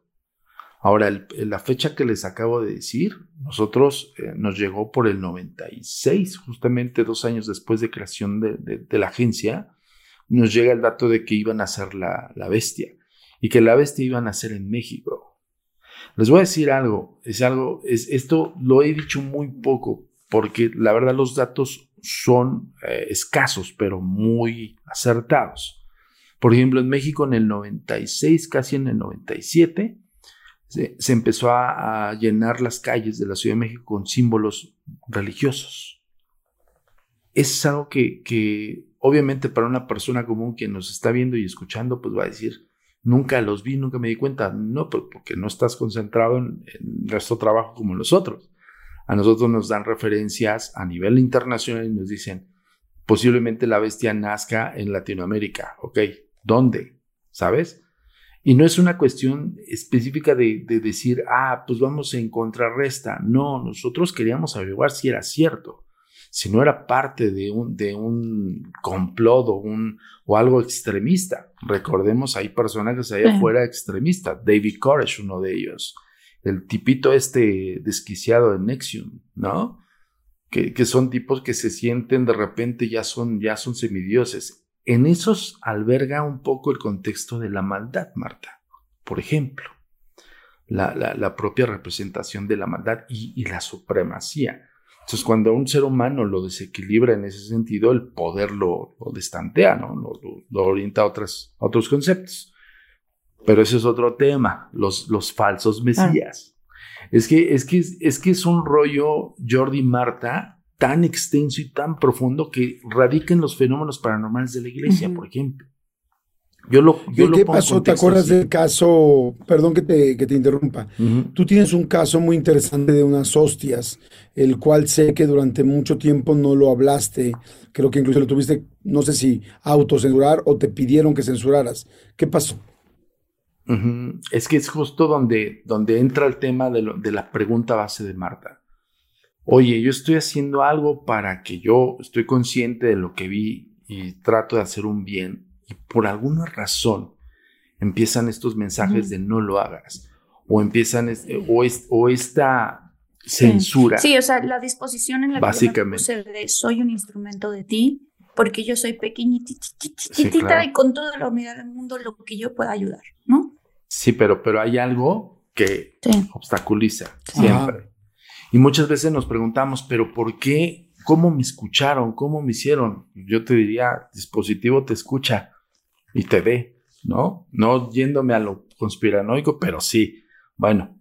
Ahora, la fecha que les acabo de decir, nosotros eh, nos llegó por el 96, justamente dos años después de creación de, la agencia, nos llega el dato de que iban a ser la, bestia y que la bestia iban a ser en México. Les voy a decir algo, es algo, es, esto lo he dicho muy poco, porque la verdad los datos son eh, escasos, pero muy acertados. Por ejemplo, en México en el 96, casi en el 97, se, empezó a, llenar las calles de la Ciudad de México con símbolos religiosos. Es algo que, que obviamente para una persona común que nos está viendo y escuchando, pues va a decir, nunca los vi, nunca me di cuenta. No, pues, porque no estás concentrado en, nuestro trabajo como nosotros. A nosotros nos dan referencias a nivel internacional y nos dicen, posiblemente la bestia nazca en Latinoamérica. Ok, ¿dónde? ¿Sabes? Y no es una cuestión específica de, decir, ah, pues vamos en contrarresta. No, nosotros queríamos averiguar si era cierto, si no era parte de un, de un complot o, un, o algo extremista. Recordemos, hay personajes allá afuera extremistas. David Koresh, uno de ellos. El tipito este desquiciado de Nexium, ¿no? Que, que, son tipos que se sienten de repente ya son, ya son semidioses en esos alberga un poco el contexto de la maldad, Marta. Por ejemplo, la, propia representación de la maldad y, la supremacía. Entonces, cuando un ser humano lo desequilibra en ese sentido, el poder lo, destantea, ¿no? Lo, orienta a, otras, otros conceptos. Pero ese es otro tema, los, los falsos mesías. Es, que, es, que, es que es un rollo Jordi Marta tan extenso y tan profundo que radica en los fenómenos paranormales de la iglesia, por ejemplo. Yo lo, yo ¿Qué, pasó? ¿Te acuerdas del caso? Perdón que te, que te interrumpa. Tú tienes un caso muy interesante de unas hostias, el cual sé que durante mucho tiempo no lo hablaste. Creo que incluso lo tuviste, no sé si autocensurar o te pidieron que censuraras. ¿Qué pasó? Es que es justo donde, donde entra el tema de, de la pregunta base de Marta oye, yo estoy haciendo algo para que yo estoy consciente de lo que vi y trato de hacer un bien y por alguna razón empiezan estos mensajes de no lo hagas o empiezan o, o esta censura. Sí. o sea, la disposición en la básicamente. que yo de soy un instrumento de ti porque yo soy pequeñitita y con toda la humildad del mundo lo que yo pueda ayudar, ¿no? Sí, pero, pero hay algo que obstaculiza siempre. Y muchas veces nos preguntamos, pero ¿por qué? ¿Cómo me escucharon? ¿Cómo me hicieron? Yo te diría, dispositivo te escucha y te ve, ¿no? No yéndome a lo conspiranoico, pero sí. Bueno,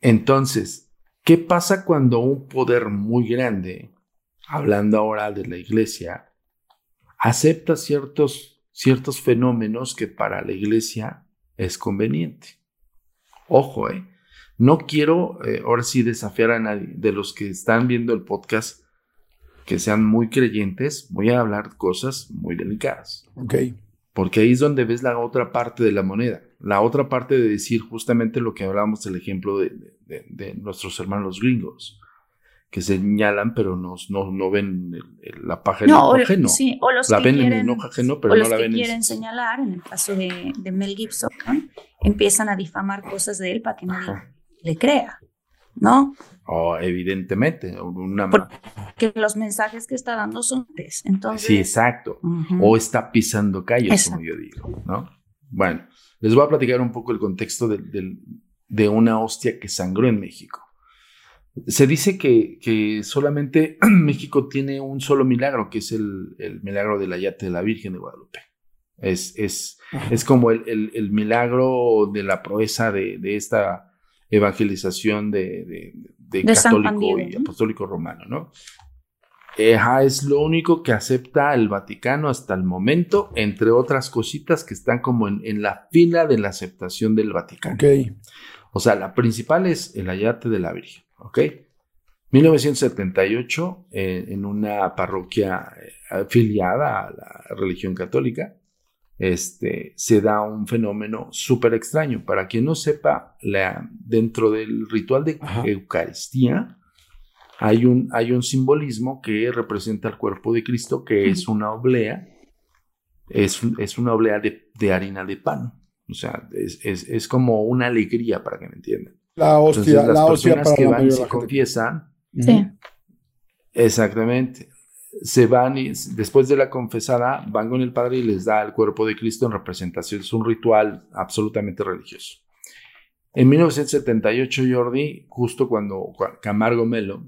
entonces, ¿qué pasa cuando un poder muy grande, hablando ahora de la iglesia, acepta ciertos, ciertos fenómenos que para la iglesia es conveniente? Ojo, ¿eh? No quiero eh, ahora sí desafiar a nadie de los que están viendo el podcast que sean muy creyentes. Voy a hablar cosas muy delicadas. Ok. Porque ahí es donde ves la otra parte de la moneda. La otra parte de decir justamente lo que hablábamos del ejemplo de, nuestros hermanos gringos, que señalan pero no, no, ven la paja en el ajeno. Sí, o los la que ven quieren, en el ajeno, pero no la ven quieren señalar, en el caso de, Mel Gibson, empiezan a difamar cosas de él para que nadie le crea, ¿no? Oh, evidentemente, una porque los mensajes que está dando son entonces. Sí, exacto. O está pisando calles, como yo digo, ¿no? Bueno, les voy a platicar un poco el contexto de, una hostia que sangró en México. Se dice que, que, solamente <clears throat> México tiene un solo milagro, que es el, milagro del ayate de la Virgen de Guadalupe. Es, es, es como el, el, milagro de la proeza de, de esta evangelización de, católico y apostólico romano, ¿no? es lo único que acepta el Vaticano hasta el momento, entre otras cositas que están como en, la fila de la aceptación del Vaticano. Okay. O sea, la principal es el ayate de la Virgen, ¿ok? 1978, eh, en una parroquia eh, afiliada a la religión católica, este, se da un fenómeno súper extraño. Para quien no sepa, la, dentro del ritual de Eucaristía hay un, hay un simbolismo que representa el cuerpo de Cristo, que es una oblea, es, es una oblea de, harina de pan. O sea, es, es, como una alegría para que me entiendan. La hostia, las la personas que van y se confiesan. Sí. Exactamente se van y después de la confesada van con el Padre y les da el cuerpo de Cristo en representación. Es un ritual absolutamente religioso. En 1978, Jordi, justo cuando Camargo Melo,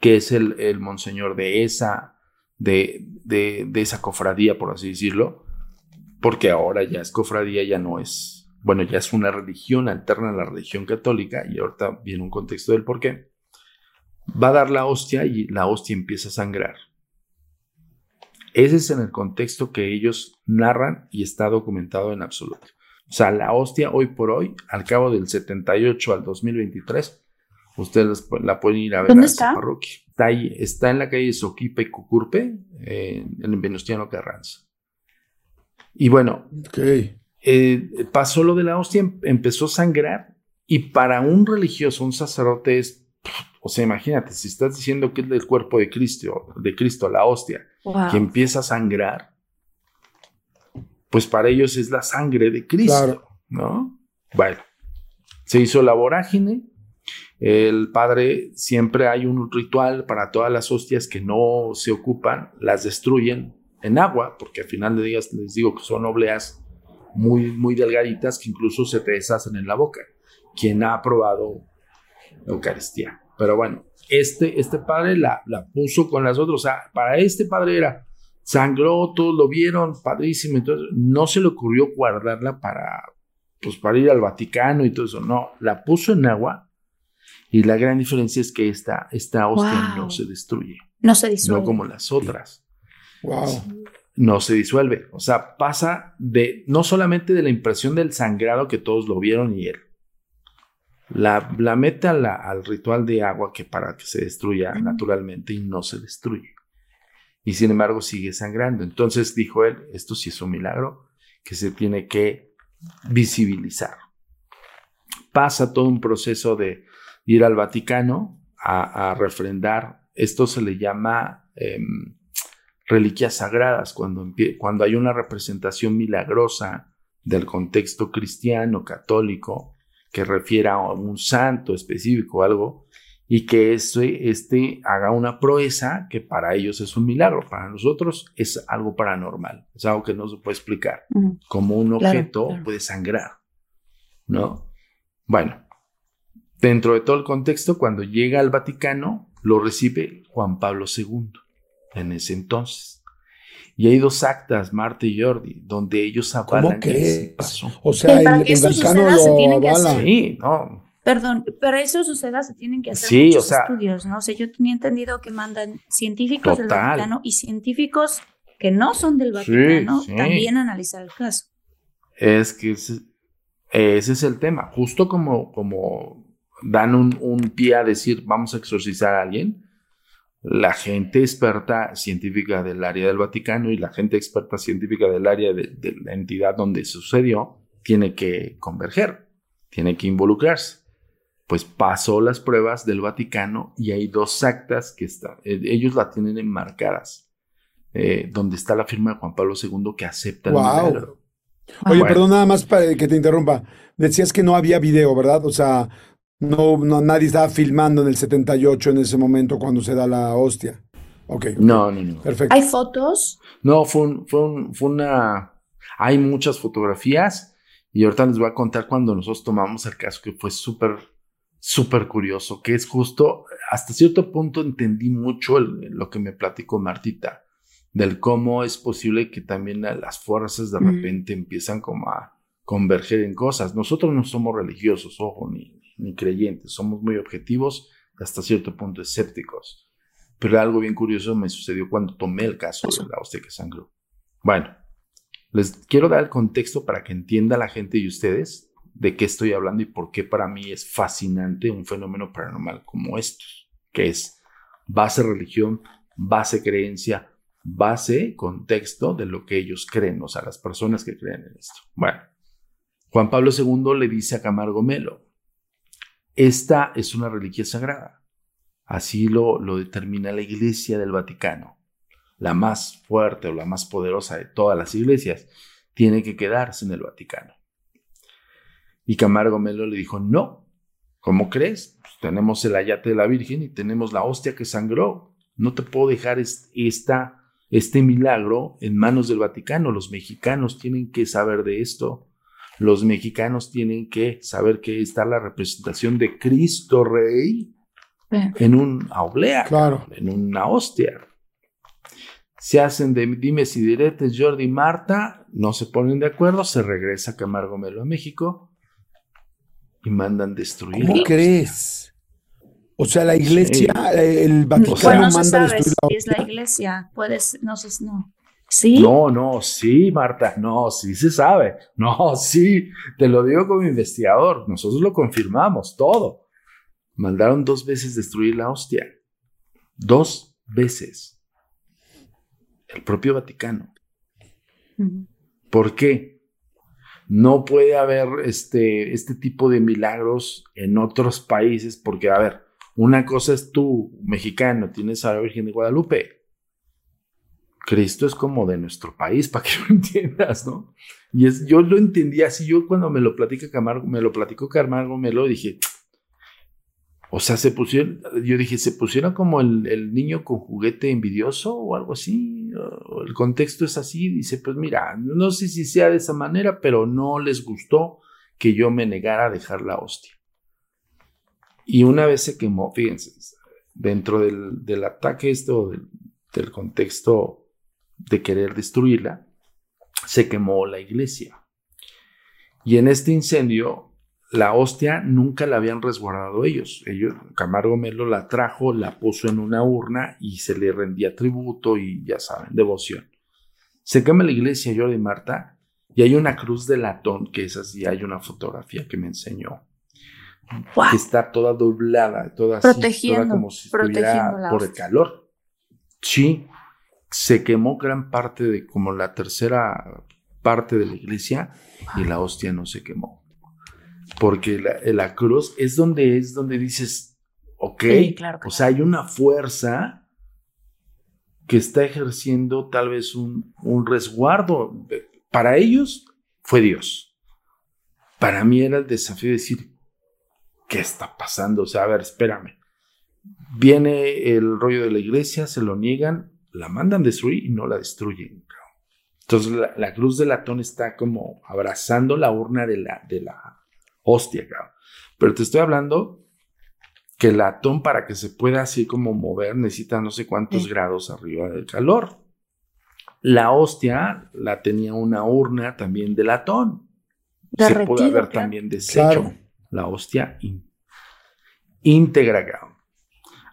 que es el, el monseñor de esa, de, de, esa cofradía, por así decirlo, porque ahora ya es cofradía, ya no es, bueno, ya es una religión alterna a la religión católica, y ahorita viene un contexto del por qué, va a dar la hostia y la hostia empieza a sangrar. Ese es en el contexto que ellos narran y está documentado en absoluto. O sea, la hostia hoy por hoy, al cabo del 78 al 2023, ustedes la pueden ir a ver ¿Dónde a está? parroquia. Está ahí, está en la calle Soquipa y Cucurpe, en el Venustiano Carranza. Y bueno, eh, pasó lo de la hostia, em, empezó a sangrar y para un religioso, un sacerdote es, o sea, imagínate, si estás diciendo que es del cuerpo de Cristo, de Cristo, la hostia, que empieza a sangrar, pues para ellos es la sangre de Cristo, ¿no? Bueno, se hizo la vorágine. El padre siempre hay un ritual para todas las hostias que no se ocupan, las destruyen en agua, porque al final de días les digo que son obleas muy, muy delgaditas que incluso se te deshacen en la boca. Quien ha probado Eucaristía. Pero bueno, este, este padre la, la puso con las otras. O sea, para este padre era sangró, todos lo vieron, padrísimo. Entonces, no se le ocurrió guardarla para, pues, para ir al Vaticano y todo eso. No, la puso en agua. Y la gran diferencia es que esta, esta hostia no se destruye. No se disuelve. No como las otras. Wow. No se disuelve. O sea, pasa de, no solamente de la impresión del sangrado que todos lo vieron y él, la, mete al ritual de agua que para que se destruya naturalmente y no se destruye. Y sin embargo sigue sangrando. Entonces dijo él, esto sí es un milagro que se tiene que visibilizar. Pasa todo un proceso de ir al Vaticano a, refrendar, esto se le llama em, reliquias sagradas, cuando, cuando hay una representación milagrosa del contexto cristiano, católico, que refiera a un santo específico o algo, y que este, este haga una proeza que para ellos es un milagro, para nosotros es algo paranormal, es algo que no se puede explicar, como un objeto puede sangrar, ¿no? Bueno, dentro de todo el contexto, cuando llega al Vaticano, lo recibe Juan Pablo II en ese entonces. Y hay dos actas, Marta y Jordi, donde ellos avalan que pasó. O sea, el, el Vaticano lo avala. Sí, no, Perdón, para eso suceda se tienen que hacer muchos estudios, ¿no? O sea, yo tenía entendido que mandan científicos del Vaticano y científicos que no son del Vaticano también analizar el caso. Es que ese, es el tema. Justo como, como dan un, un pie a decir vamos a exorcizar a alguien, la gente experta científica del área del Vaticano y la gente experta científica del área de, de la entidad donde sucedió tiene que converger, tiene que involucrarse pues pasó las pruebas del Vaticano y hay dos actas que están, eh, ellos la tienen enmarcadas, eh, donde está la firma de Juan Pablo II que acepta el wow. Oye, perdón, nada más para que te interrumpa. Decías que no había video, ¿verdad? O sea, no, no, nadie estaba filmando en el 78 en ese momento cuando se da la hostia. Ok. No, no, no. Perfecto. ¿Hay fotos? No, fue, fue, fue una... Hay muchas fotografías y ahorita les voy a contar cuando nosotros tomamos el caso que fue súper súper curioso, que es justo, hasta cierto punto entendí mucho lo que me platicó Martita, del cómo es posible que también las fuerzas de repente empiezan como a converger en cosas. Nosotros no somos religiosos, ojo, ni, ni creyentes, somos muy objetivos, hasta cierto punto escépticos. Pero algo bien curioso me sucedió cuando tomé el caso de la que sangró. Bueno, les quiero dar el contexto para que entienda la gente y ustedes de qué estoy hablando y por qué para mí es fascinante un fenómeno paranormal como estos, que es base religión, base creencia, base contexto de lo que ellos creen, o sea, las personas que creen en esto. Bueno, Juan Pablo II le dice a Camargo Melo, esta es una reliquia sagrada. Así lo, lo determina la Iglesia del Vaticano. La más fuerte o la más poderosa de todas las iglesias tiene que quedarse en el Vaticano. Y Camargo Melo le dijo, no, ¿cómo crees? Pues tenemos el ayate de la Virgen y tenemos la hostia que sangró. No te puedo dejar esta, este milagro en manos del Vaticano. Los mexicanos tienen que saber de esto. Los mexicanos tienen que saber que está la representación de Cristo Rey en un oblea, claro. en una hostia. Se hacen de dimes y diretes Jordi y Marta, no se ponen de acuerdo, se regresa Camargo Melo a México y mandan destruir. ¿Cómo crees? O sea, la iglesia, el Vaticano no manda destruir la es la iglesia, puedes, no sé, no. ¿Sí? No, no, sí, Marta, no, sí se sabe. No, sí, te lo digo como investigador, nosotros lo confirmamos, todo. Mandaron dos veces destruir la hostia. Dos veces. El propio Vaticano. ¿Por qué? no puede haber este, este tipo de milagros en otros países, porque, a ver, una cosa es tú, mexicano, tienes a la Virgen de Guadalupe. Cristo es como de nuestro país, para que lo <laughs> entiendas, ¿no? Y es, yo lo entendí así, yo cuando me lo platica Camargo, me lo platicó Camargo, me lo dije, o sea, se pusieron, yo dije, se pusieron como el, niño con juguete envidioso o algo así. el contexto es así. Dice, pues mira, no sé si sea de esa manera, pero no les gustó que yo me negara a dejar la hostia. Y una vez se quemó, fíjense, dentro del, ataque esto, del, del contexto de querer destruirla, se quemó la iglesia. Y en este incendio la hostia nunca la habían resguardado ellos. ellos. Camargo Melo la trajo, la puso en una urna y se le rendía tributo y ya saben, devoción. Se quema la iglesia Jordi Marta y hay una cruz de latón, que es así, hay una fotografía que me enseñó. Que está toda doblada, toda así, toda como si estuviera por el calor. Sí, se quemó gran parte de como la tercera parte de la iglesia y la hostia no se quemó porque la, cruz es donde es donde dices, ok, o sea, hay una fuerza que está ejerciendo tal vez un, un resguardo. Para ellos fue Dios. Para mí era el desafío de decir, ¿qué está pasando? O sea, a ver, espérame. Viene el rollo de la iglesia, se lo niegan, la mandan destruir y no la destruyen. Entonces la, cruz de latón está como abrazando la urna de la, de la hostia, cabrón. Pero te estoy hablando que el latón para que se pueda así como mover necesita no sé cuántos grados arriba del calor. La hostia la tenía una urna también de latón. se puede haber también deshecho la hostia íntegra.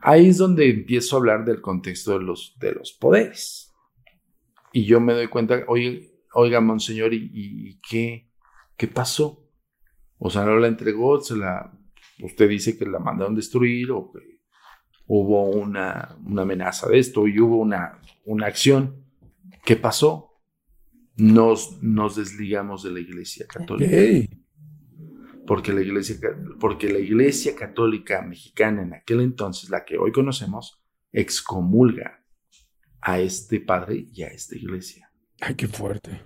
Ahí es donde empiezo a hablar del contexto de los, de los poderes. Y yo me doy cuenta, oye, oiga, monseñor, ¿y, qué, qué pasó? O sea, no la entregó, se la, usted dice que la mandaron destruir o que hubo una, una amenaza de esto y hubo una, una acción. ¿Qué pasó? Nos, nos desligamos de la Iglesia Católica. Porque, la iglesia, porque la Iglesia Católica Mexicana en aquel entonces, la que hoy conocemos, excomulga a este padre y a esta iglesia. Ay, qué fuerte.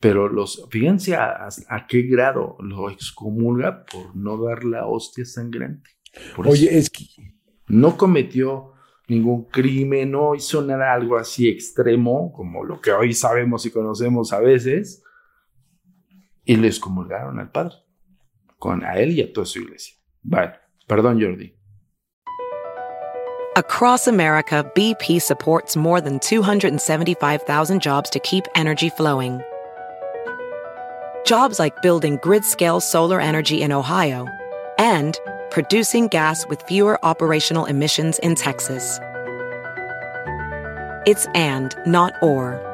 Pero los, fíjense a, qué grado lo excomulga por no dar la hostia sangrante. Oye, es que... No cometió ningún crimen, no hizo nada algo así extremo, como lo que hoy sabemos y conocemos a veces, y le excomulgaron al padre, con a él y a toda su iglesia. Perdón Jordi. Across America, BP supports more than 275,000 jobs to keep energy flowing. Jobs like building grid-scale solar energy in Ohio and producing gas with fewer operational emissions in Texas. It's and, not or.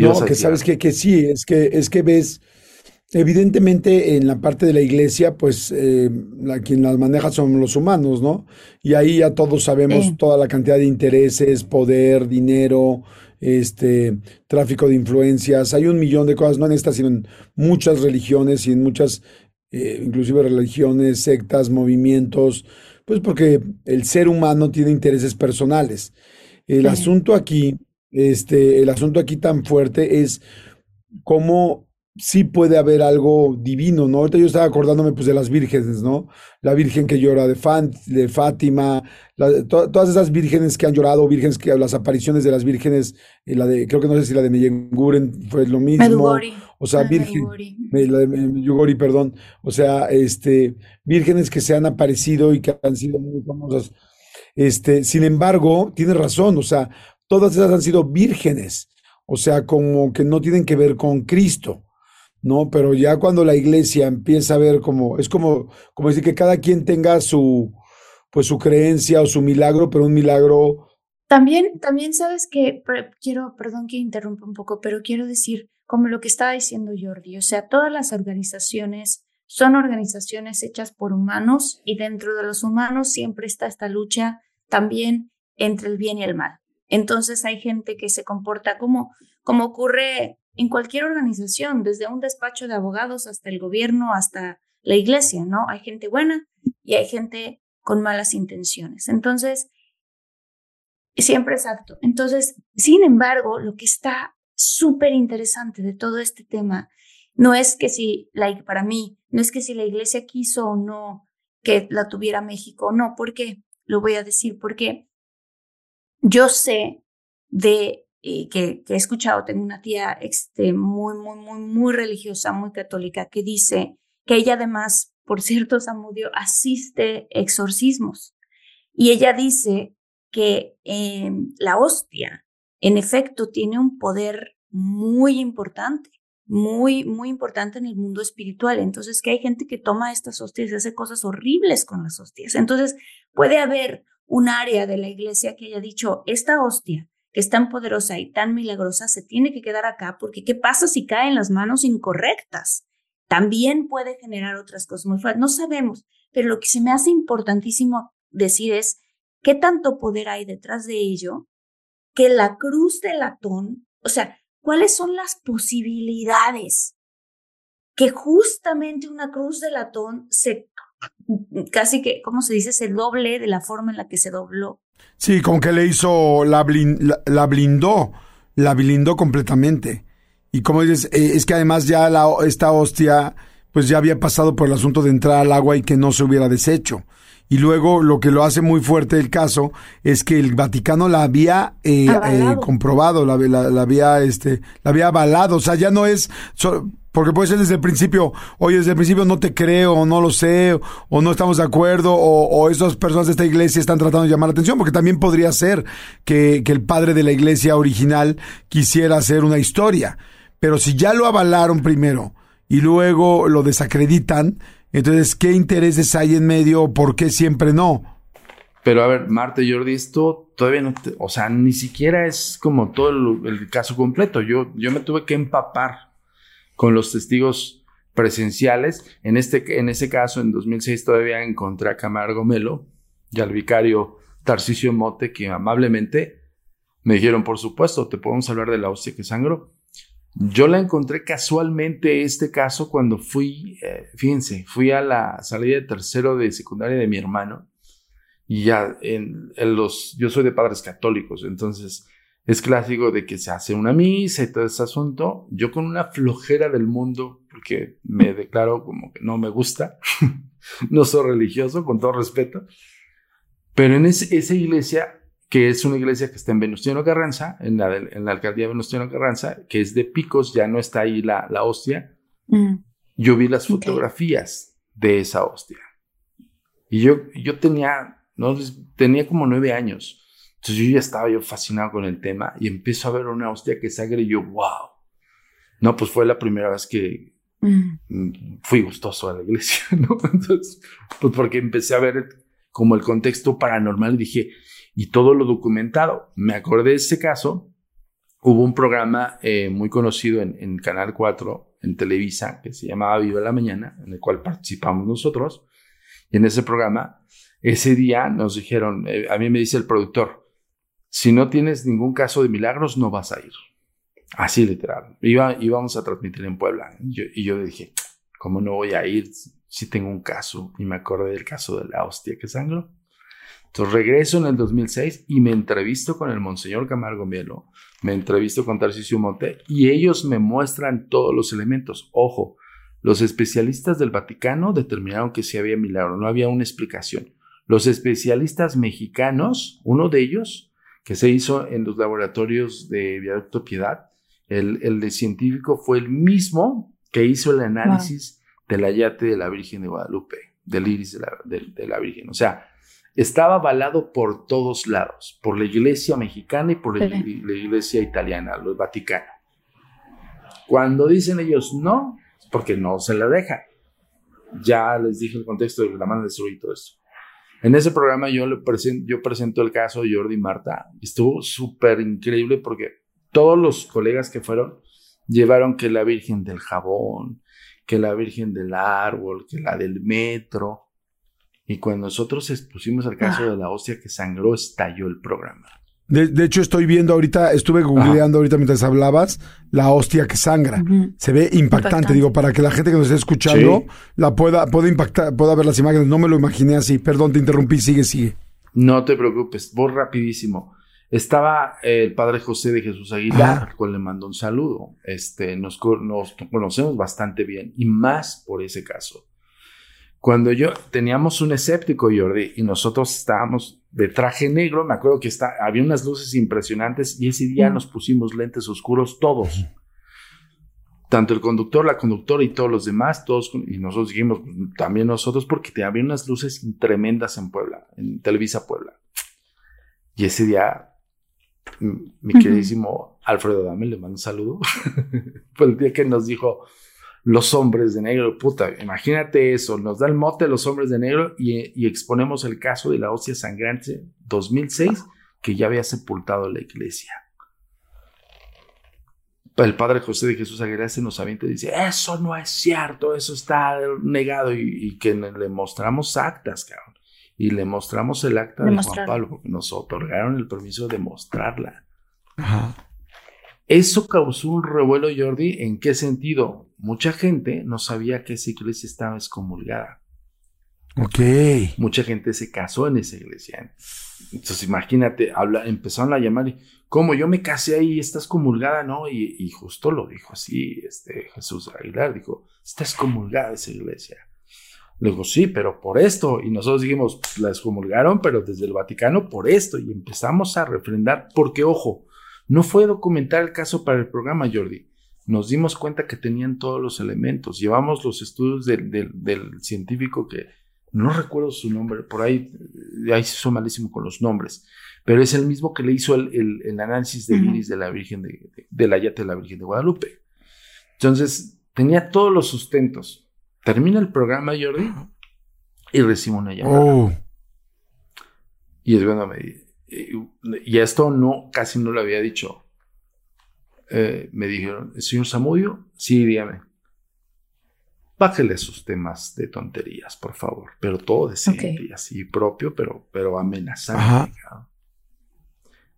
No, que sabes que, que sí, es que, es que ves, evidentemente en la parte de la iglesia, pues eh, la, quien las maneja son los humanos, ¿no? Y ahí ya todos sabemos toda la cantidad de intereses, poder, dinero, este, tráfico de influencias, hay un millón de cosas, no en esta, sino en muchas religiones y en muchas, eh, inclusive religiones, sectas, movimientos, pues porque el ser humano tiene intereses personales. El asunto aquí este, el asunto aquí tan fuerte es cómo sí puede haber algo divino, ¿no? Ahorita yo estaba acordándome pues de las vírgenes, ¿no? La virgen que llora de, de Fátima, todas esas vírgenes que han llorado, vírgenes que las apariciones de las vírgenes, eh, la de, creo que no sé si la de Meyenguren fue lo mismo. Medugori. O sea, virgen, la de Medugori, perdón. O sea, este, vírgenes que se han aparecido y que han sido muy famosas. Este, sin embargo, tiene razón, o sea, todas esas han sido vírgenes, o sea, como que no tienen que ver con Cristo, ¿no? Pero ya cuando la iglesia empieza a ver como, es como, como decir que cada quien tenga su, pues su creencia o su milagro, pero un milagro. También, también sabes que, quiero, perdón que interrumpa un poco, pero quiero decir, como lo que estaba diciendo Jordi, o sea, todas las organizaciones son organizaciones hechas por humanos y dentro de los humanos siempre está esta lucha también entre el bien y el mal. Entonces hay gente que se comporta como, como ocurre en cualquier organización, desde un despacho de abogados hasta el gobierno, hasta la iglesia, ¿no? Hay gente buena y hay gente con malas intenciones. Entonces, siempre exacto. Entonces, sin embargo, lo que está súper interesante de todo este tema no es que si, la, para mí, no es que si la iglesia quiso o no que la tuviera México, no, ¿por qué? Lo voy a decir, porque yo sé de eh, que, he escuchado, tengo una tía este, muy, muy, muy, muy religiosa, muy católica, que dice que ella además, por cierto, Samudio, asiste exorcismos. Y ella dice que em, la hostia, en efecto, tiene un poder muy importante, muy, muy importante en el mundo espiritual. Entonces, que hay gente que toma estas hostias y hace cosas horribles con las hostias. Entonces, puede haber un área de la iglesia que haya dicho, esta hostia que es tan poderosa y tan milagrosa se tiene que quedar acá porque ¿qué pasa si cae en las manos incorrectas? También puede generar otras cosas muy fuertes. No sabemos, pero lo que se me hace importantísimo decir es qué tanto poder hay detrás de ello que la cruz de latón, o sea, cuáles son las posibilidades que justamente una cruz de latón se casi que, ¿cómo se dice? Se doble de la forma en la que se dobló. Sí, como que le hizo, la, la, blindó, la blindó completamente. Y como dices, eh, es que además ya la, esta hostia, pues ya había pasado por el asunto de entrar al agua y que no se hubiera deshecho. Y luego lo que lo hace muy fuerte el caso es que el Vaticano la había eh, eh, comprobado, la, la, había este, la había avalado. O sea, ya no es porque puede ser desde el principio, oye, desde el principio no te creo, o no lo sé, o no estamos de acuerdo, o, o esas personas de esta iglesia están tratando de llamar la atención, porque también podría ser que, que el padre de la iglesia original quisiera hacer una historia. Pero si ya lo avalaron primero y luego lo desacreditan, entonces, ¿qué intereses hay en medio? ¿Por qué siempre no? Pero a ver, Marta Jordi, esto todavía no, o sea, ni siquiera es como todo el, el, caso completo. Yo, yo me tuve que empapar con los testigos presenciales. En, este, en ese caso, en 2006 todavía encontré a Camargo Melo y al vicario Tarcisio Mote, que amablemente me dijeron, por supuesto, te podemos hablar de la hostia que sangró. Yo la encontré casualmente este caso cuando fui, eh, fíjense, fui a la salida de tercero de secundaria de mi hermano y ya en, en los, yo soy de padres católicos, entonces es clásico de que se hace una misa y todo ese asunto. Yo con una flojera del mundo, porque me declaro como que no me gusta, <laughs> no soy religioso, con todo respeto, pero en esa iglesia, que es una iglesia que está en Venustiano Carranza, en la, en la alcaldía de Venustiano Carranza, que es de picos, ya no está ahí la, la hostia, mm. yo vi las fotografías de esa hostia. Y yo, yo tenía, no, tenía como nueve años. Entonces yo ya estaba yo fascinado con el tema y empiezo a ver una hostia que sangre y yo, wow. No, pues fue la primera vez que mm. fui gustoso a la iglesia, <laughs> ¿no? Entonces, pues porque empecé a ver como el contexto paranormal y dije, y todo lo documentado. Me acordé de ese caso. Hubo un programa eh, muy conocido en, Canal 4, en Televisa, que se llamaba Viva la Mañana, en el cual participamos nosotros. Y en ese programa, ese día nos dijeron, eh, a mí me dice el productor, si no tienes ningún caso de milagros, no vas a ir. Así literal. Iba, íbamos a transmitir en Puebla. y yo dije, ¿cómo no voy a ir si tengo un caso? Y me acordé del caso de la hostia que sangró. Entonces regreso en el 2006 y me entrevisto con el Monseñor Camargo Mielo, me entrevisto con Tarcisio Monte y ellos me muestran todos los elementos. Ojo, los especialistas del Vaticano determinaron que sí había milagro, no había una explicación. Los especialistas mexicanos, uno de ellos, que se hizo en los laboratorios de Viaducto Piedad. El, el de científico fue el mismo que hizo el análisis del ayate de la Virgen de Guadalupe, del iris de la, de, la, Virgen. O sea, estaba avalado por todos lados, por la iglesia mexicana y por la, iglesia italiana, los Vaticano. Cuando dicen ellos no, es porque no se la dejan. Ya les dije el contexto de la mano de y todo esto. En ese programa yo, le presento, yo presento el caso de Jordi y Marta. Estuvo súper increíble porque todos los colegas que fueron llevaron que la Virgen del Jabón, que la Virgen del Árbol, que la del Metro. Y cuando nosotros expusimos el caso ah. de la hostia que sangró, estalló el programa. De, hecho, estoy viendo ahorita, estuve googleando ahorita mientras hablabas, la hostia que sangra. Se ve impactante, digo, para que la gente que nos esté escuchando la pueda, pueda impactar, pueda ver las imágenes. No me lo imaginé así. Perdón, te interrumpí, sigue, sigue. No te preocupes, vos rapidísimo. Estaba el padre José de Jesús Aguilar, al cual le mando un saludo. Este, nos, nos conocemos bastante bien y más por ese caso. Cuando yo teníamos un escéptico, Jordi, y nosotros estábamos de traje negro, me acuerdo que está, había unas luces impresionantes y ese día nos pusimos lentes oscuros todos. Tanto el conductor, la conductora y todos los demás, todos, y nosotros dijimos, pues, también nosotros, porque había unas luces tremendas en Puebla, en Televisa Puebla. Y ese día mi queridísimo Alfredo Dame, le mando un saludo, <laughs> fue el día que nos dijo los hombres de negro, puta, imagínate eso, nos da el mote los hombres de negro y, y exponemos el caso de la hostia sangrante 2006 que ya había sepultado la iglesia. El padre José de Jesús Aguilera se nos avienta y dice, eso no es cierto, eso está negado y, y que le mostramos actas, cabrón y le mostramos el acta de, Juan Pablo porque nos otorgaron el permiso de mostrarla. Eso causó un revuelo, Jordi. ¿En qué sentido? Mucha gente no sabía que esa iglesia estaba excomulgada. Ok. Mucha gente se casó en esa iglesia. Entonces, imagínate, habla, empezaron a llamar y, ¿cómo? Yo me casé ahí, estás comulgada, ¿no? Y, y justo lo dijo así, este Jesús Aguilar, dijo, está excomulgada esa iglesia. Le digo, sí, pero por esto. Y nosotros dijimos, la excomulgaron, pero desde el Vaticano por esto. Y empezamos a refrendar, porque ojo, no fue documentar el caso para el programa, Jordi. Nos dimos cuenta que tenían todos los elementos. Llevamos los estudios del, científico que no recuerdo su nombre, por ahí, ahí se hizo malísimo con los nombres, pero es el mismo que le hizo el, análisis de iris de la Virgen de, de la Yate de la Virgen de Guadalupe. Entonces, tenía todos los sustentos. Termina el programa, Jordi, y recibo una llamada. Oh. Y es cuando me y esto no, casi no lo había dicho. Eh, me dijeron, señor Samudio, sí, dígame. Bájele sus temas de tonterías, por favor. Pero todo decente y así propio, pero, pero amenazante.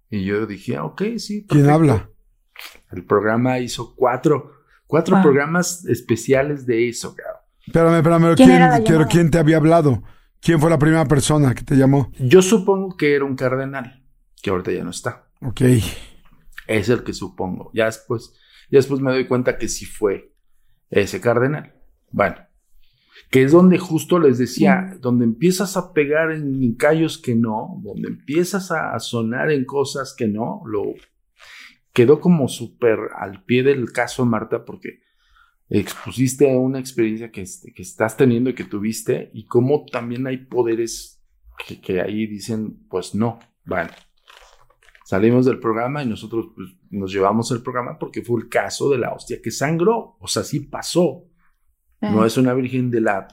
Y yo dije, ah, ok, sí. ¿Quién habla? El programa hizo cuatro, cuatro ah. programas especiales de eso, cabrón. Espérame, espérame. ¿Quién, ¿quién, te había hablado? ¿Quién fue la primera persona que te llamó? Yo supongo que era un cardenal, que ahorita ya no está. Ok. Es el que supongo. Ya después, ya después me doy cuenta que sí fue ese cardenal. Bueno, que es donde justo les decía, donde empiezas a pegar en callos que no, donde empiezas a sonar en cosas que no, lo quedó como súper al pie del caso Marta porque expusiste una experiencia que, que estás teniendo y que tuviste y cómo también hay poderes que, ahí dicen, pues no, vale. Salimos del programa y nosotros pues, nos llevamos el programa porque fue el caso de la hostia que sangró. O sea, sí pasó. No es una virgen de la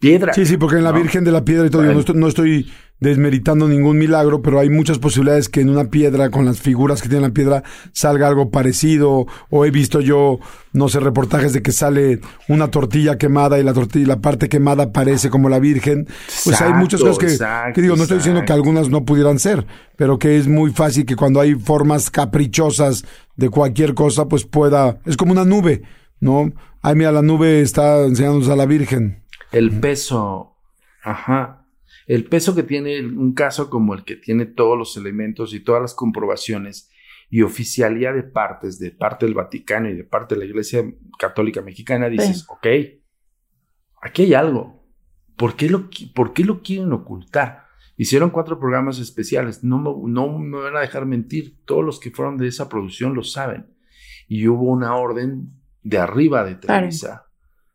piedra. Sí, sí, porque en la Virgen de la Piedra y todo, no, estoy, desmeritando ningún milagro, pero hay muchas posibilidades que en una piedra, con las figuras que tiene la piedra, salga algo parecido. O he visto yo, no sé, reportajes de que sale una tortilla quemada y la tortilla, la parte quemada parece como la Virgen. Pues hay muchas cosas que, que digo, no estoy diciendo que algunas no pudieran ser, pero que es muy fácil que cuando hay formas caprichosas de cualquier cosa, pues pueda, es como una nube, ¿no? Ay, mira, la nube está enseñándonos a la Virgen. El peso, ajá, el peso que tiene un caso como el que tiene todos los elementos y todas las comprobaciones y oficialía de partes, de parte del Vaticano y de parte de la Iglesia Católica Mexicana, dices, ok, aquí hay algo. ¿Por qué, lo, ¿Por qué lo quieren ocultar? Hicieron cuatro programas especiales. No, no me van a dejar mentir. Todos los que fueron de esa producción lo saben. Y hubo una orden de arriba de Televisa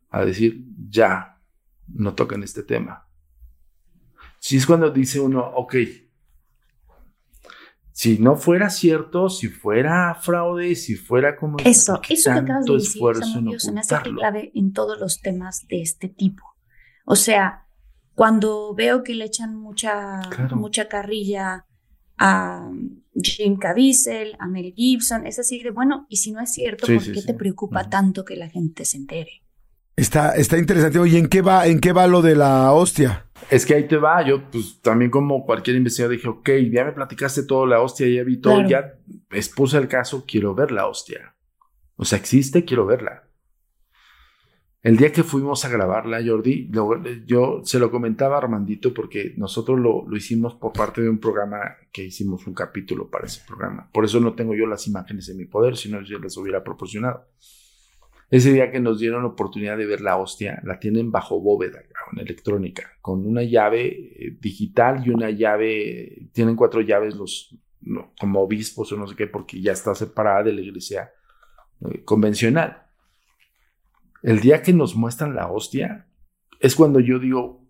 a decir, ya, no tocan este tema. Si es cuando dice uno, ok, si no fuera cierto, si fuera fraude, si fuera como... Eso, eso que acabas de decir, se me hace clave en todos los temas de este tipo. O sea, cuando veo que le echan mucha, mucha carrilla a Jim Caviezel, a Mel Gibson, es así de, bueno, y si no es cierto, ¿por qué te preocupa tanto que la gente se entere? Está, está interesante. Oye, ¿en qué va, en qué va lo de la hostia? Es que ahí te va. Yo, pues, también como cualquier investigador dije, ok, ya me platicaste todo la hostia, ya vi todo, ya expuse el caso, quiero ver la hostia. O sea, existe, quiero verla. El día que fuimos a grabarla, Jordi, yo se lo comentaba a Armandito porque nosotros lo, lo, hicimos por parte de un programa que hicimos un capítulo para ese programa. Por eso no tengo yo las imágenes en mi poder, si no yo las hubiera proporcionado. Ese día que nos dieron la oportunidad de ver la hostia, la tienen bajo bóveda, en electrónica, con una llave eh, digital y una llave, tienen cuatro llaves los, como obispos o no sé qué, porque ya está separada de la iglesia eh, convencional. El día que nos muestran la hostia, es cuando yo digo,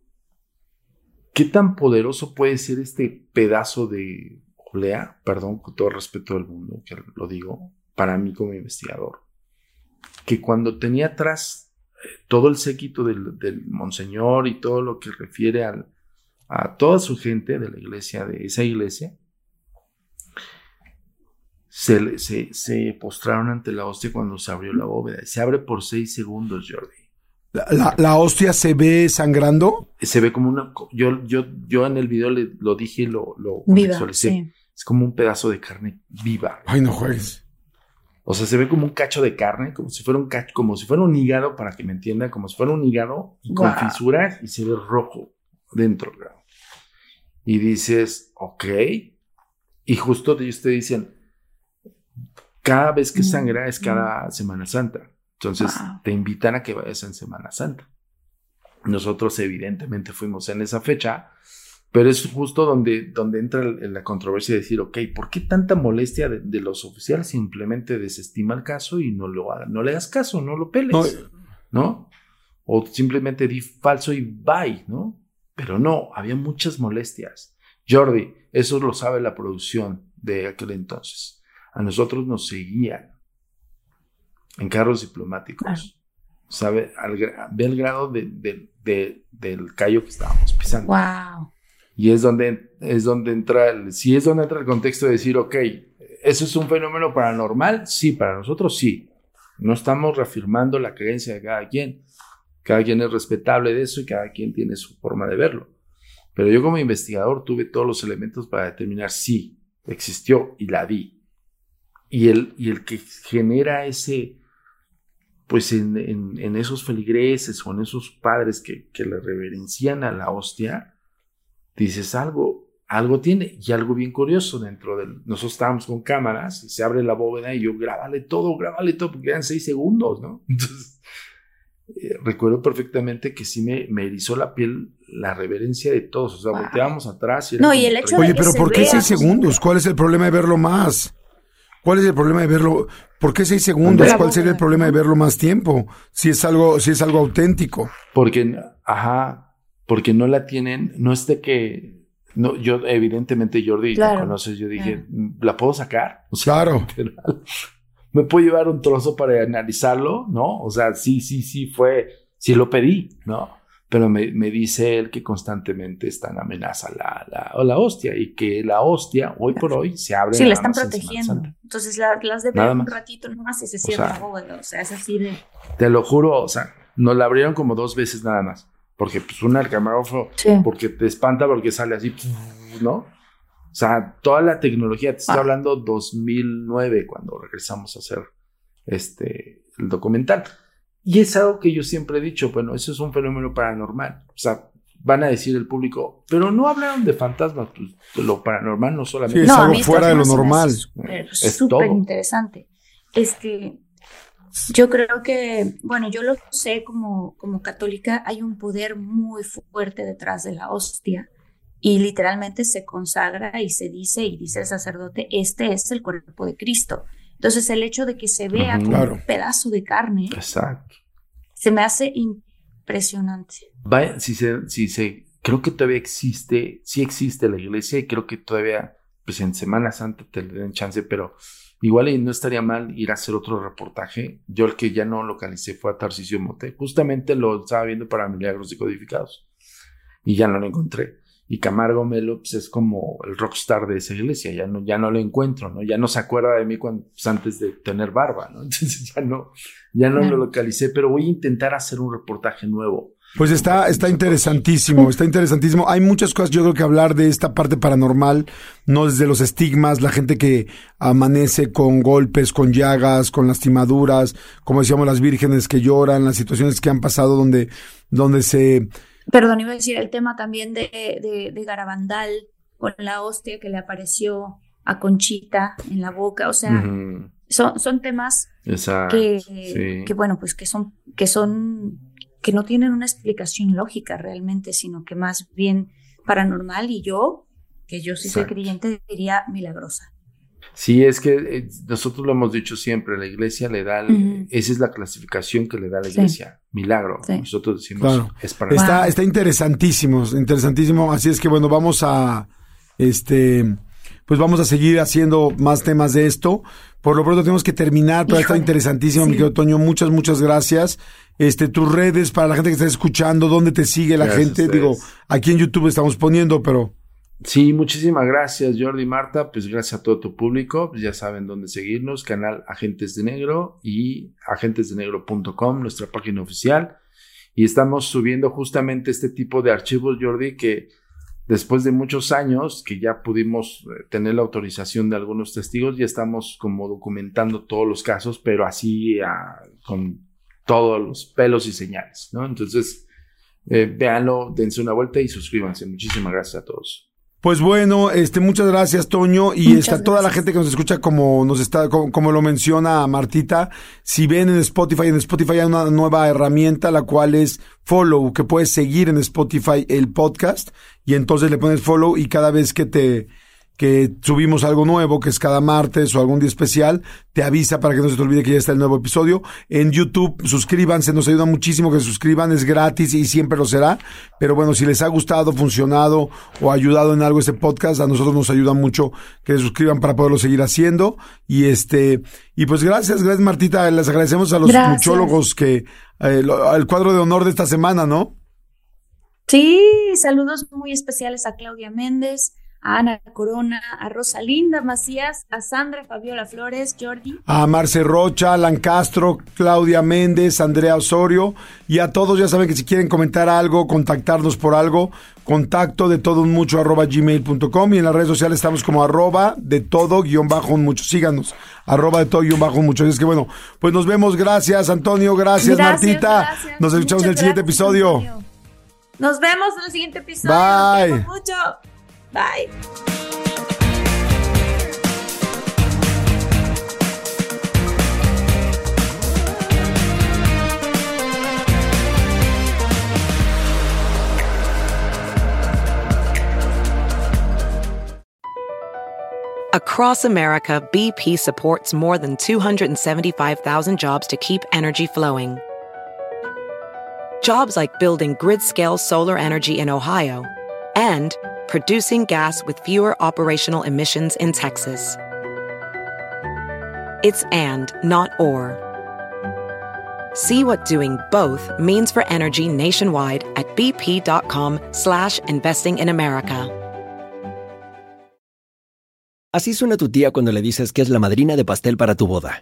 ¿qué tan poderoso puede ser este pedazo de lea, perdón, con todo respeto del mundo, que lo digo, para mí como investigador, que cuando tenía atrás eh, todo el séquito del, del, monseñor y todo lo que refiere al, a toda su gente de la iglesia, de esa iglesia, se, se, se, postraron ante la hostia cuando se abrió la bóveda. Se abre por seis segundos, Jordi. ¿La, la, la hostia se ve sangrando? Se ve como una... Yo, yo, yo en el video le, lo dije y lo, lo. Sí. Es como un pedazo de carne viva. Ay, no juegues. O sea, se ve como un cacho de carne, como si fuera un cacho, como si fuera un hígado, para que me entiendan, como si fuera un hígado y con wow. fisuras y se ve rojo dentro. Y dices, ok. Y justo ellos te dicen, cada vez que sangra es cada Semana Santa. Entonces wow. te invitan a que vayas en Semana Santa. Nosotros evidentemente fuimos en esa fecha, pero es justo donde, donde entra la controversia de decir, ok, ¿por qué tanta molestia de, de los oficiales? Simplemente desestima el caso y no, lo haga, no le hagas caso, no lo peles, no. ¿no? O simplemente di falso y bye, ¿no? Pero no, había muchas molestias. Jordi, eso lo sabe la producción de aquel entonces. A nosotros nos seguían en carros diplomáticos. ¿Sabe? Al, ve el grado de, de, de, del callo que estábamos pisando. Wow. Y es donde, es donde entra, el, sí es donde entra el contexto de decir, ok, ¿eso es un fenómeno paranormal? Sí, para nosotros sí. No estamos reafirmando la creencia de cada quien. Cada quien es respetable de eso y cada quien tiene su forma de verlo. Pero yo como investigador tuve todos los elementos para determinar si existió y la vi. Y el, y el que genera ese, pues en, en, en esos feligreses o en esos padres que, que le reverencian a la hostia, dices algo, algo tiene y algo bien curioso dentro del, nosotros estábamos con cámaras y se abre la bóveda y yo grábale todo, grábale todo, porque quedan seis segundos, ¿no? <laughs> Entonces, eh, recuerdo perfectamente que sí me, me, erizó la piel la reverencia de todos, o sea, wow. volteábamos atrás. Y no, y el hecho Oye, de pero ¿por qué seis segundos? ¿Cuál es el problema de verlo más? ¿Cuál es el problema de verlo? ¿Por qué seis segundos? ¿Cuál sería el problema de verlo más tiempo? Si es algo, si es algo auténtico. Porque, ajá, porque no la tienen, no es de que, no, yo evidentemente Jordi, claro, conoces, yo dije, claro. ¿la puedo sacar? O sea, claro. <laughs> Me puedo llevar un trozo para analizarlo, ¿no? O sea, sí, sí, sí fue, sí lo pedí, ¿no? Pero me, me dice él que constantemente está en amenaza la, la, la, hostia y que la hostia hoy por hoy se abre. Sí, la están protegiendo. Entonces la, las de ver un ratito nomás y se cierra o sea, la bóveda. O sea, es así de. Te lo juro, o sea, nos la abrieron como dos veces nada más. Porque pues una el camarógrafo, sí. porque te espanta porque sale así, ¿no? O sea, toda la tecnología, te estoy ah. hablando 2009 cuando regresamos a hacer este, el documental. Y es algo que yo siempre he dicho, bueno, eso es un fenómeno paranormal. O sea, van a decir el público, pero no hablaron de fantasmas, pues lo paranormal no solamente sí, es no, algo fuera de lo normal. Es súper interesante. Este, yo creo que, bueno, yo lo sé como, como católica, hay un poder muy fuerte detrás de la hostia y literalmente se consagra y se dice y dice el sacerdote, este es el cuerpo de Cristo. Entonces el hecho de que se vea uh -huh, como claro. un pedazo de carne, Exacto. se me hace impresionante. Vaya, si se, si se, creo que todavía existe, sí existe la iglesia y creo que todavía, pues en Semana Santa te le den chance, pero igual y no estaría mal ir a hacer otro reportaje. Yo el que ya no localicé fue a Tarcisio Mote, justamente lo estaba viendo para Milagros Decodificados y ya no lo encontré. Y Camargo Melo pues, es como el rockstar de esa iglesia, ya no, ya no lo encuentro, ¿no? Ya no se acuerda de mí cuando, pues, antes de tener barba, ¿no? <laughs> Entonces ya no, ya no, no lo localicé, pero voy a intentar hacer un reportaje nuevo. Pues está, está interesantísimo, está interesantísimo. Hay muchas cosas, yo creo que hablar de esta parte paranormal, no desde los estigmas, la gente que amanece con golpes, con llagas, con lastimaduras, como decíamos, las vírgenes que lloran, las situaciones que han pasado donde, donde se Perdón, iba a decir el tema también de, de, de Garabandal con la hostia que le apareció a Conchita en la boca, o sea, uh -huh. son, son temas Exacto, que, sí. que, bueno, pues que son, que son, que no tienen una explicación lógica realmente, sino que más bien paranormal y yo, que yo sí Exacto. soy creyente, diría milagrosa. Sí, es que eh, nosotros lo hemos dicho siempre, la iglesia le da, uh -huh. esa es la clasificación que le da la iglesia, sí. milagro. Sí. Nosotros decimos, claro. es para está, wow. está interesantísimo, interesantísimo. Así es que bueno, vamos a, este, pues vamos a seguir haciendo más temas de esto. Por lo pronto tenemos que terminar, pero está interesantísimo, mi querido Toño. Muchas, muchas gracias. Este, tus redes para la gente que está escuchando, dónde te sigue la gente. Digo, aquí en YouTube estamos poniendo, pero. Sí, muchísimas gracias, Jordi y Marta. Pues gracias a todo tu público. Pues ya saben dónde seguirnos. Canal Agentes de Negro y agentesdenegro.com, nuestra página oficial. Y estamos subiendo justamente este tipo de archivos, Jordi, que después de muchos años que ya pudimos eh, tener la autorización de algunos testigos, ya estamos como documentando todos los casos, pero así ah, con todos los pelos y señales, ¿no? Entonces, eh, véanlo, dense una vuelta y suscríbanse. Muchísimas gracias a todos. Pues bueno, este, muchas gracias, Toño, y está toda la gente que nos escucha como nos está, como, lo menciona Martita. Si ven en Spotify, en Spotify hay una nueva herramienta, la cual es follow, que puedes seguir en Spotify el podcast, y entonces le pones follow y cada vez que te, que subimos algo nuevo, que es cada martes o algún día especial, te avisa para que no se te olvide que ya está el nuevo episodio. En YouTube, suscríbanse, nos ayuda muchísimo que se suscriban, es gratis y siempre lo será. Pero bueno, si les ha gustado, funcionado o ayudado en algo este podcast, a nosotros nos ayuda mucho que se suscriban para poderlo seguir haciendo. Y este, y pues gracias, gracias Martita, les agradecemos a los muchólogos que, eh, el cuadro de honor de esta semana, ¿no? Sí, saludos muy especiales a Claudia Méndez, a Ana Corona, a Rosalinda Macías, a Sandra Fabiola Flores, Jordi. A Marce Rocha, Alan Castro, Claudia Méndez, Andrea Osorio y a todos ya saben que si quieren comentar algo, contactarnos por algo, contacto de todo un mucho arroba gmail.com y en las redes sociales estamos como arroba de todo guion bajo un mucho. Síganos, arroba de todo guion bajo un mucho. es que bueno, pues nos vemos. Gracias Antonio, gracias, Martita. Nos escuchamos en el siguiente episodio. Nos vemos en el siguiente episodio. Bye. mucho. Bye. Across America, BP supports more than 275,000 jobs to keep energy flowing. Jobs like building grid scale solar energy in Ohio and producing gas with fewer operational emissions in Texas. It's and, not or. See what doing both means for energy nationwide at bp.com slash investing in America. Así suena tu tía cuando le dices que es la madrina de pastel para tu boda.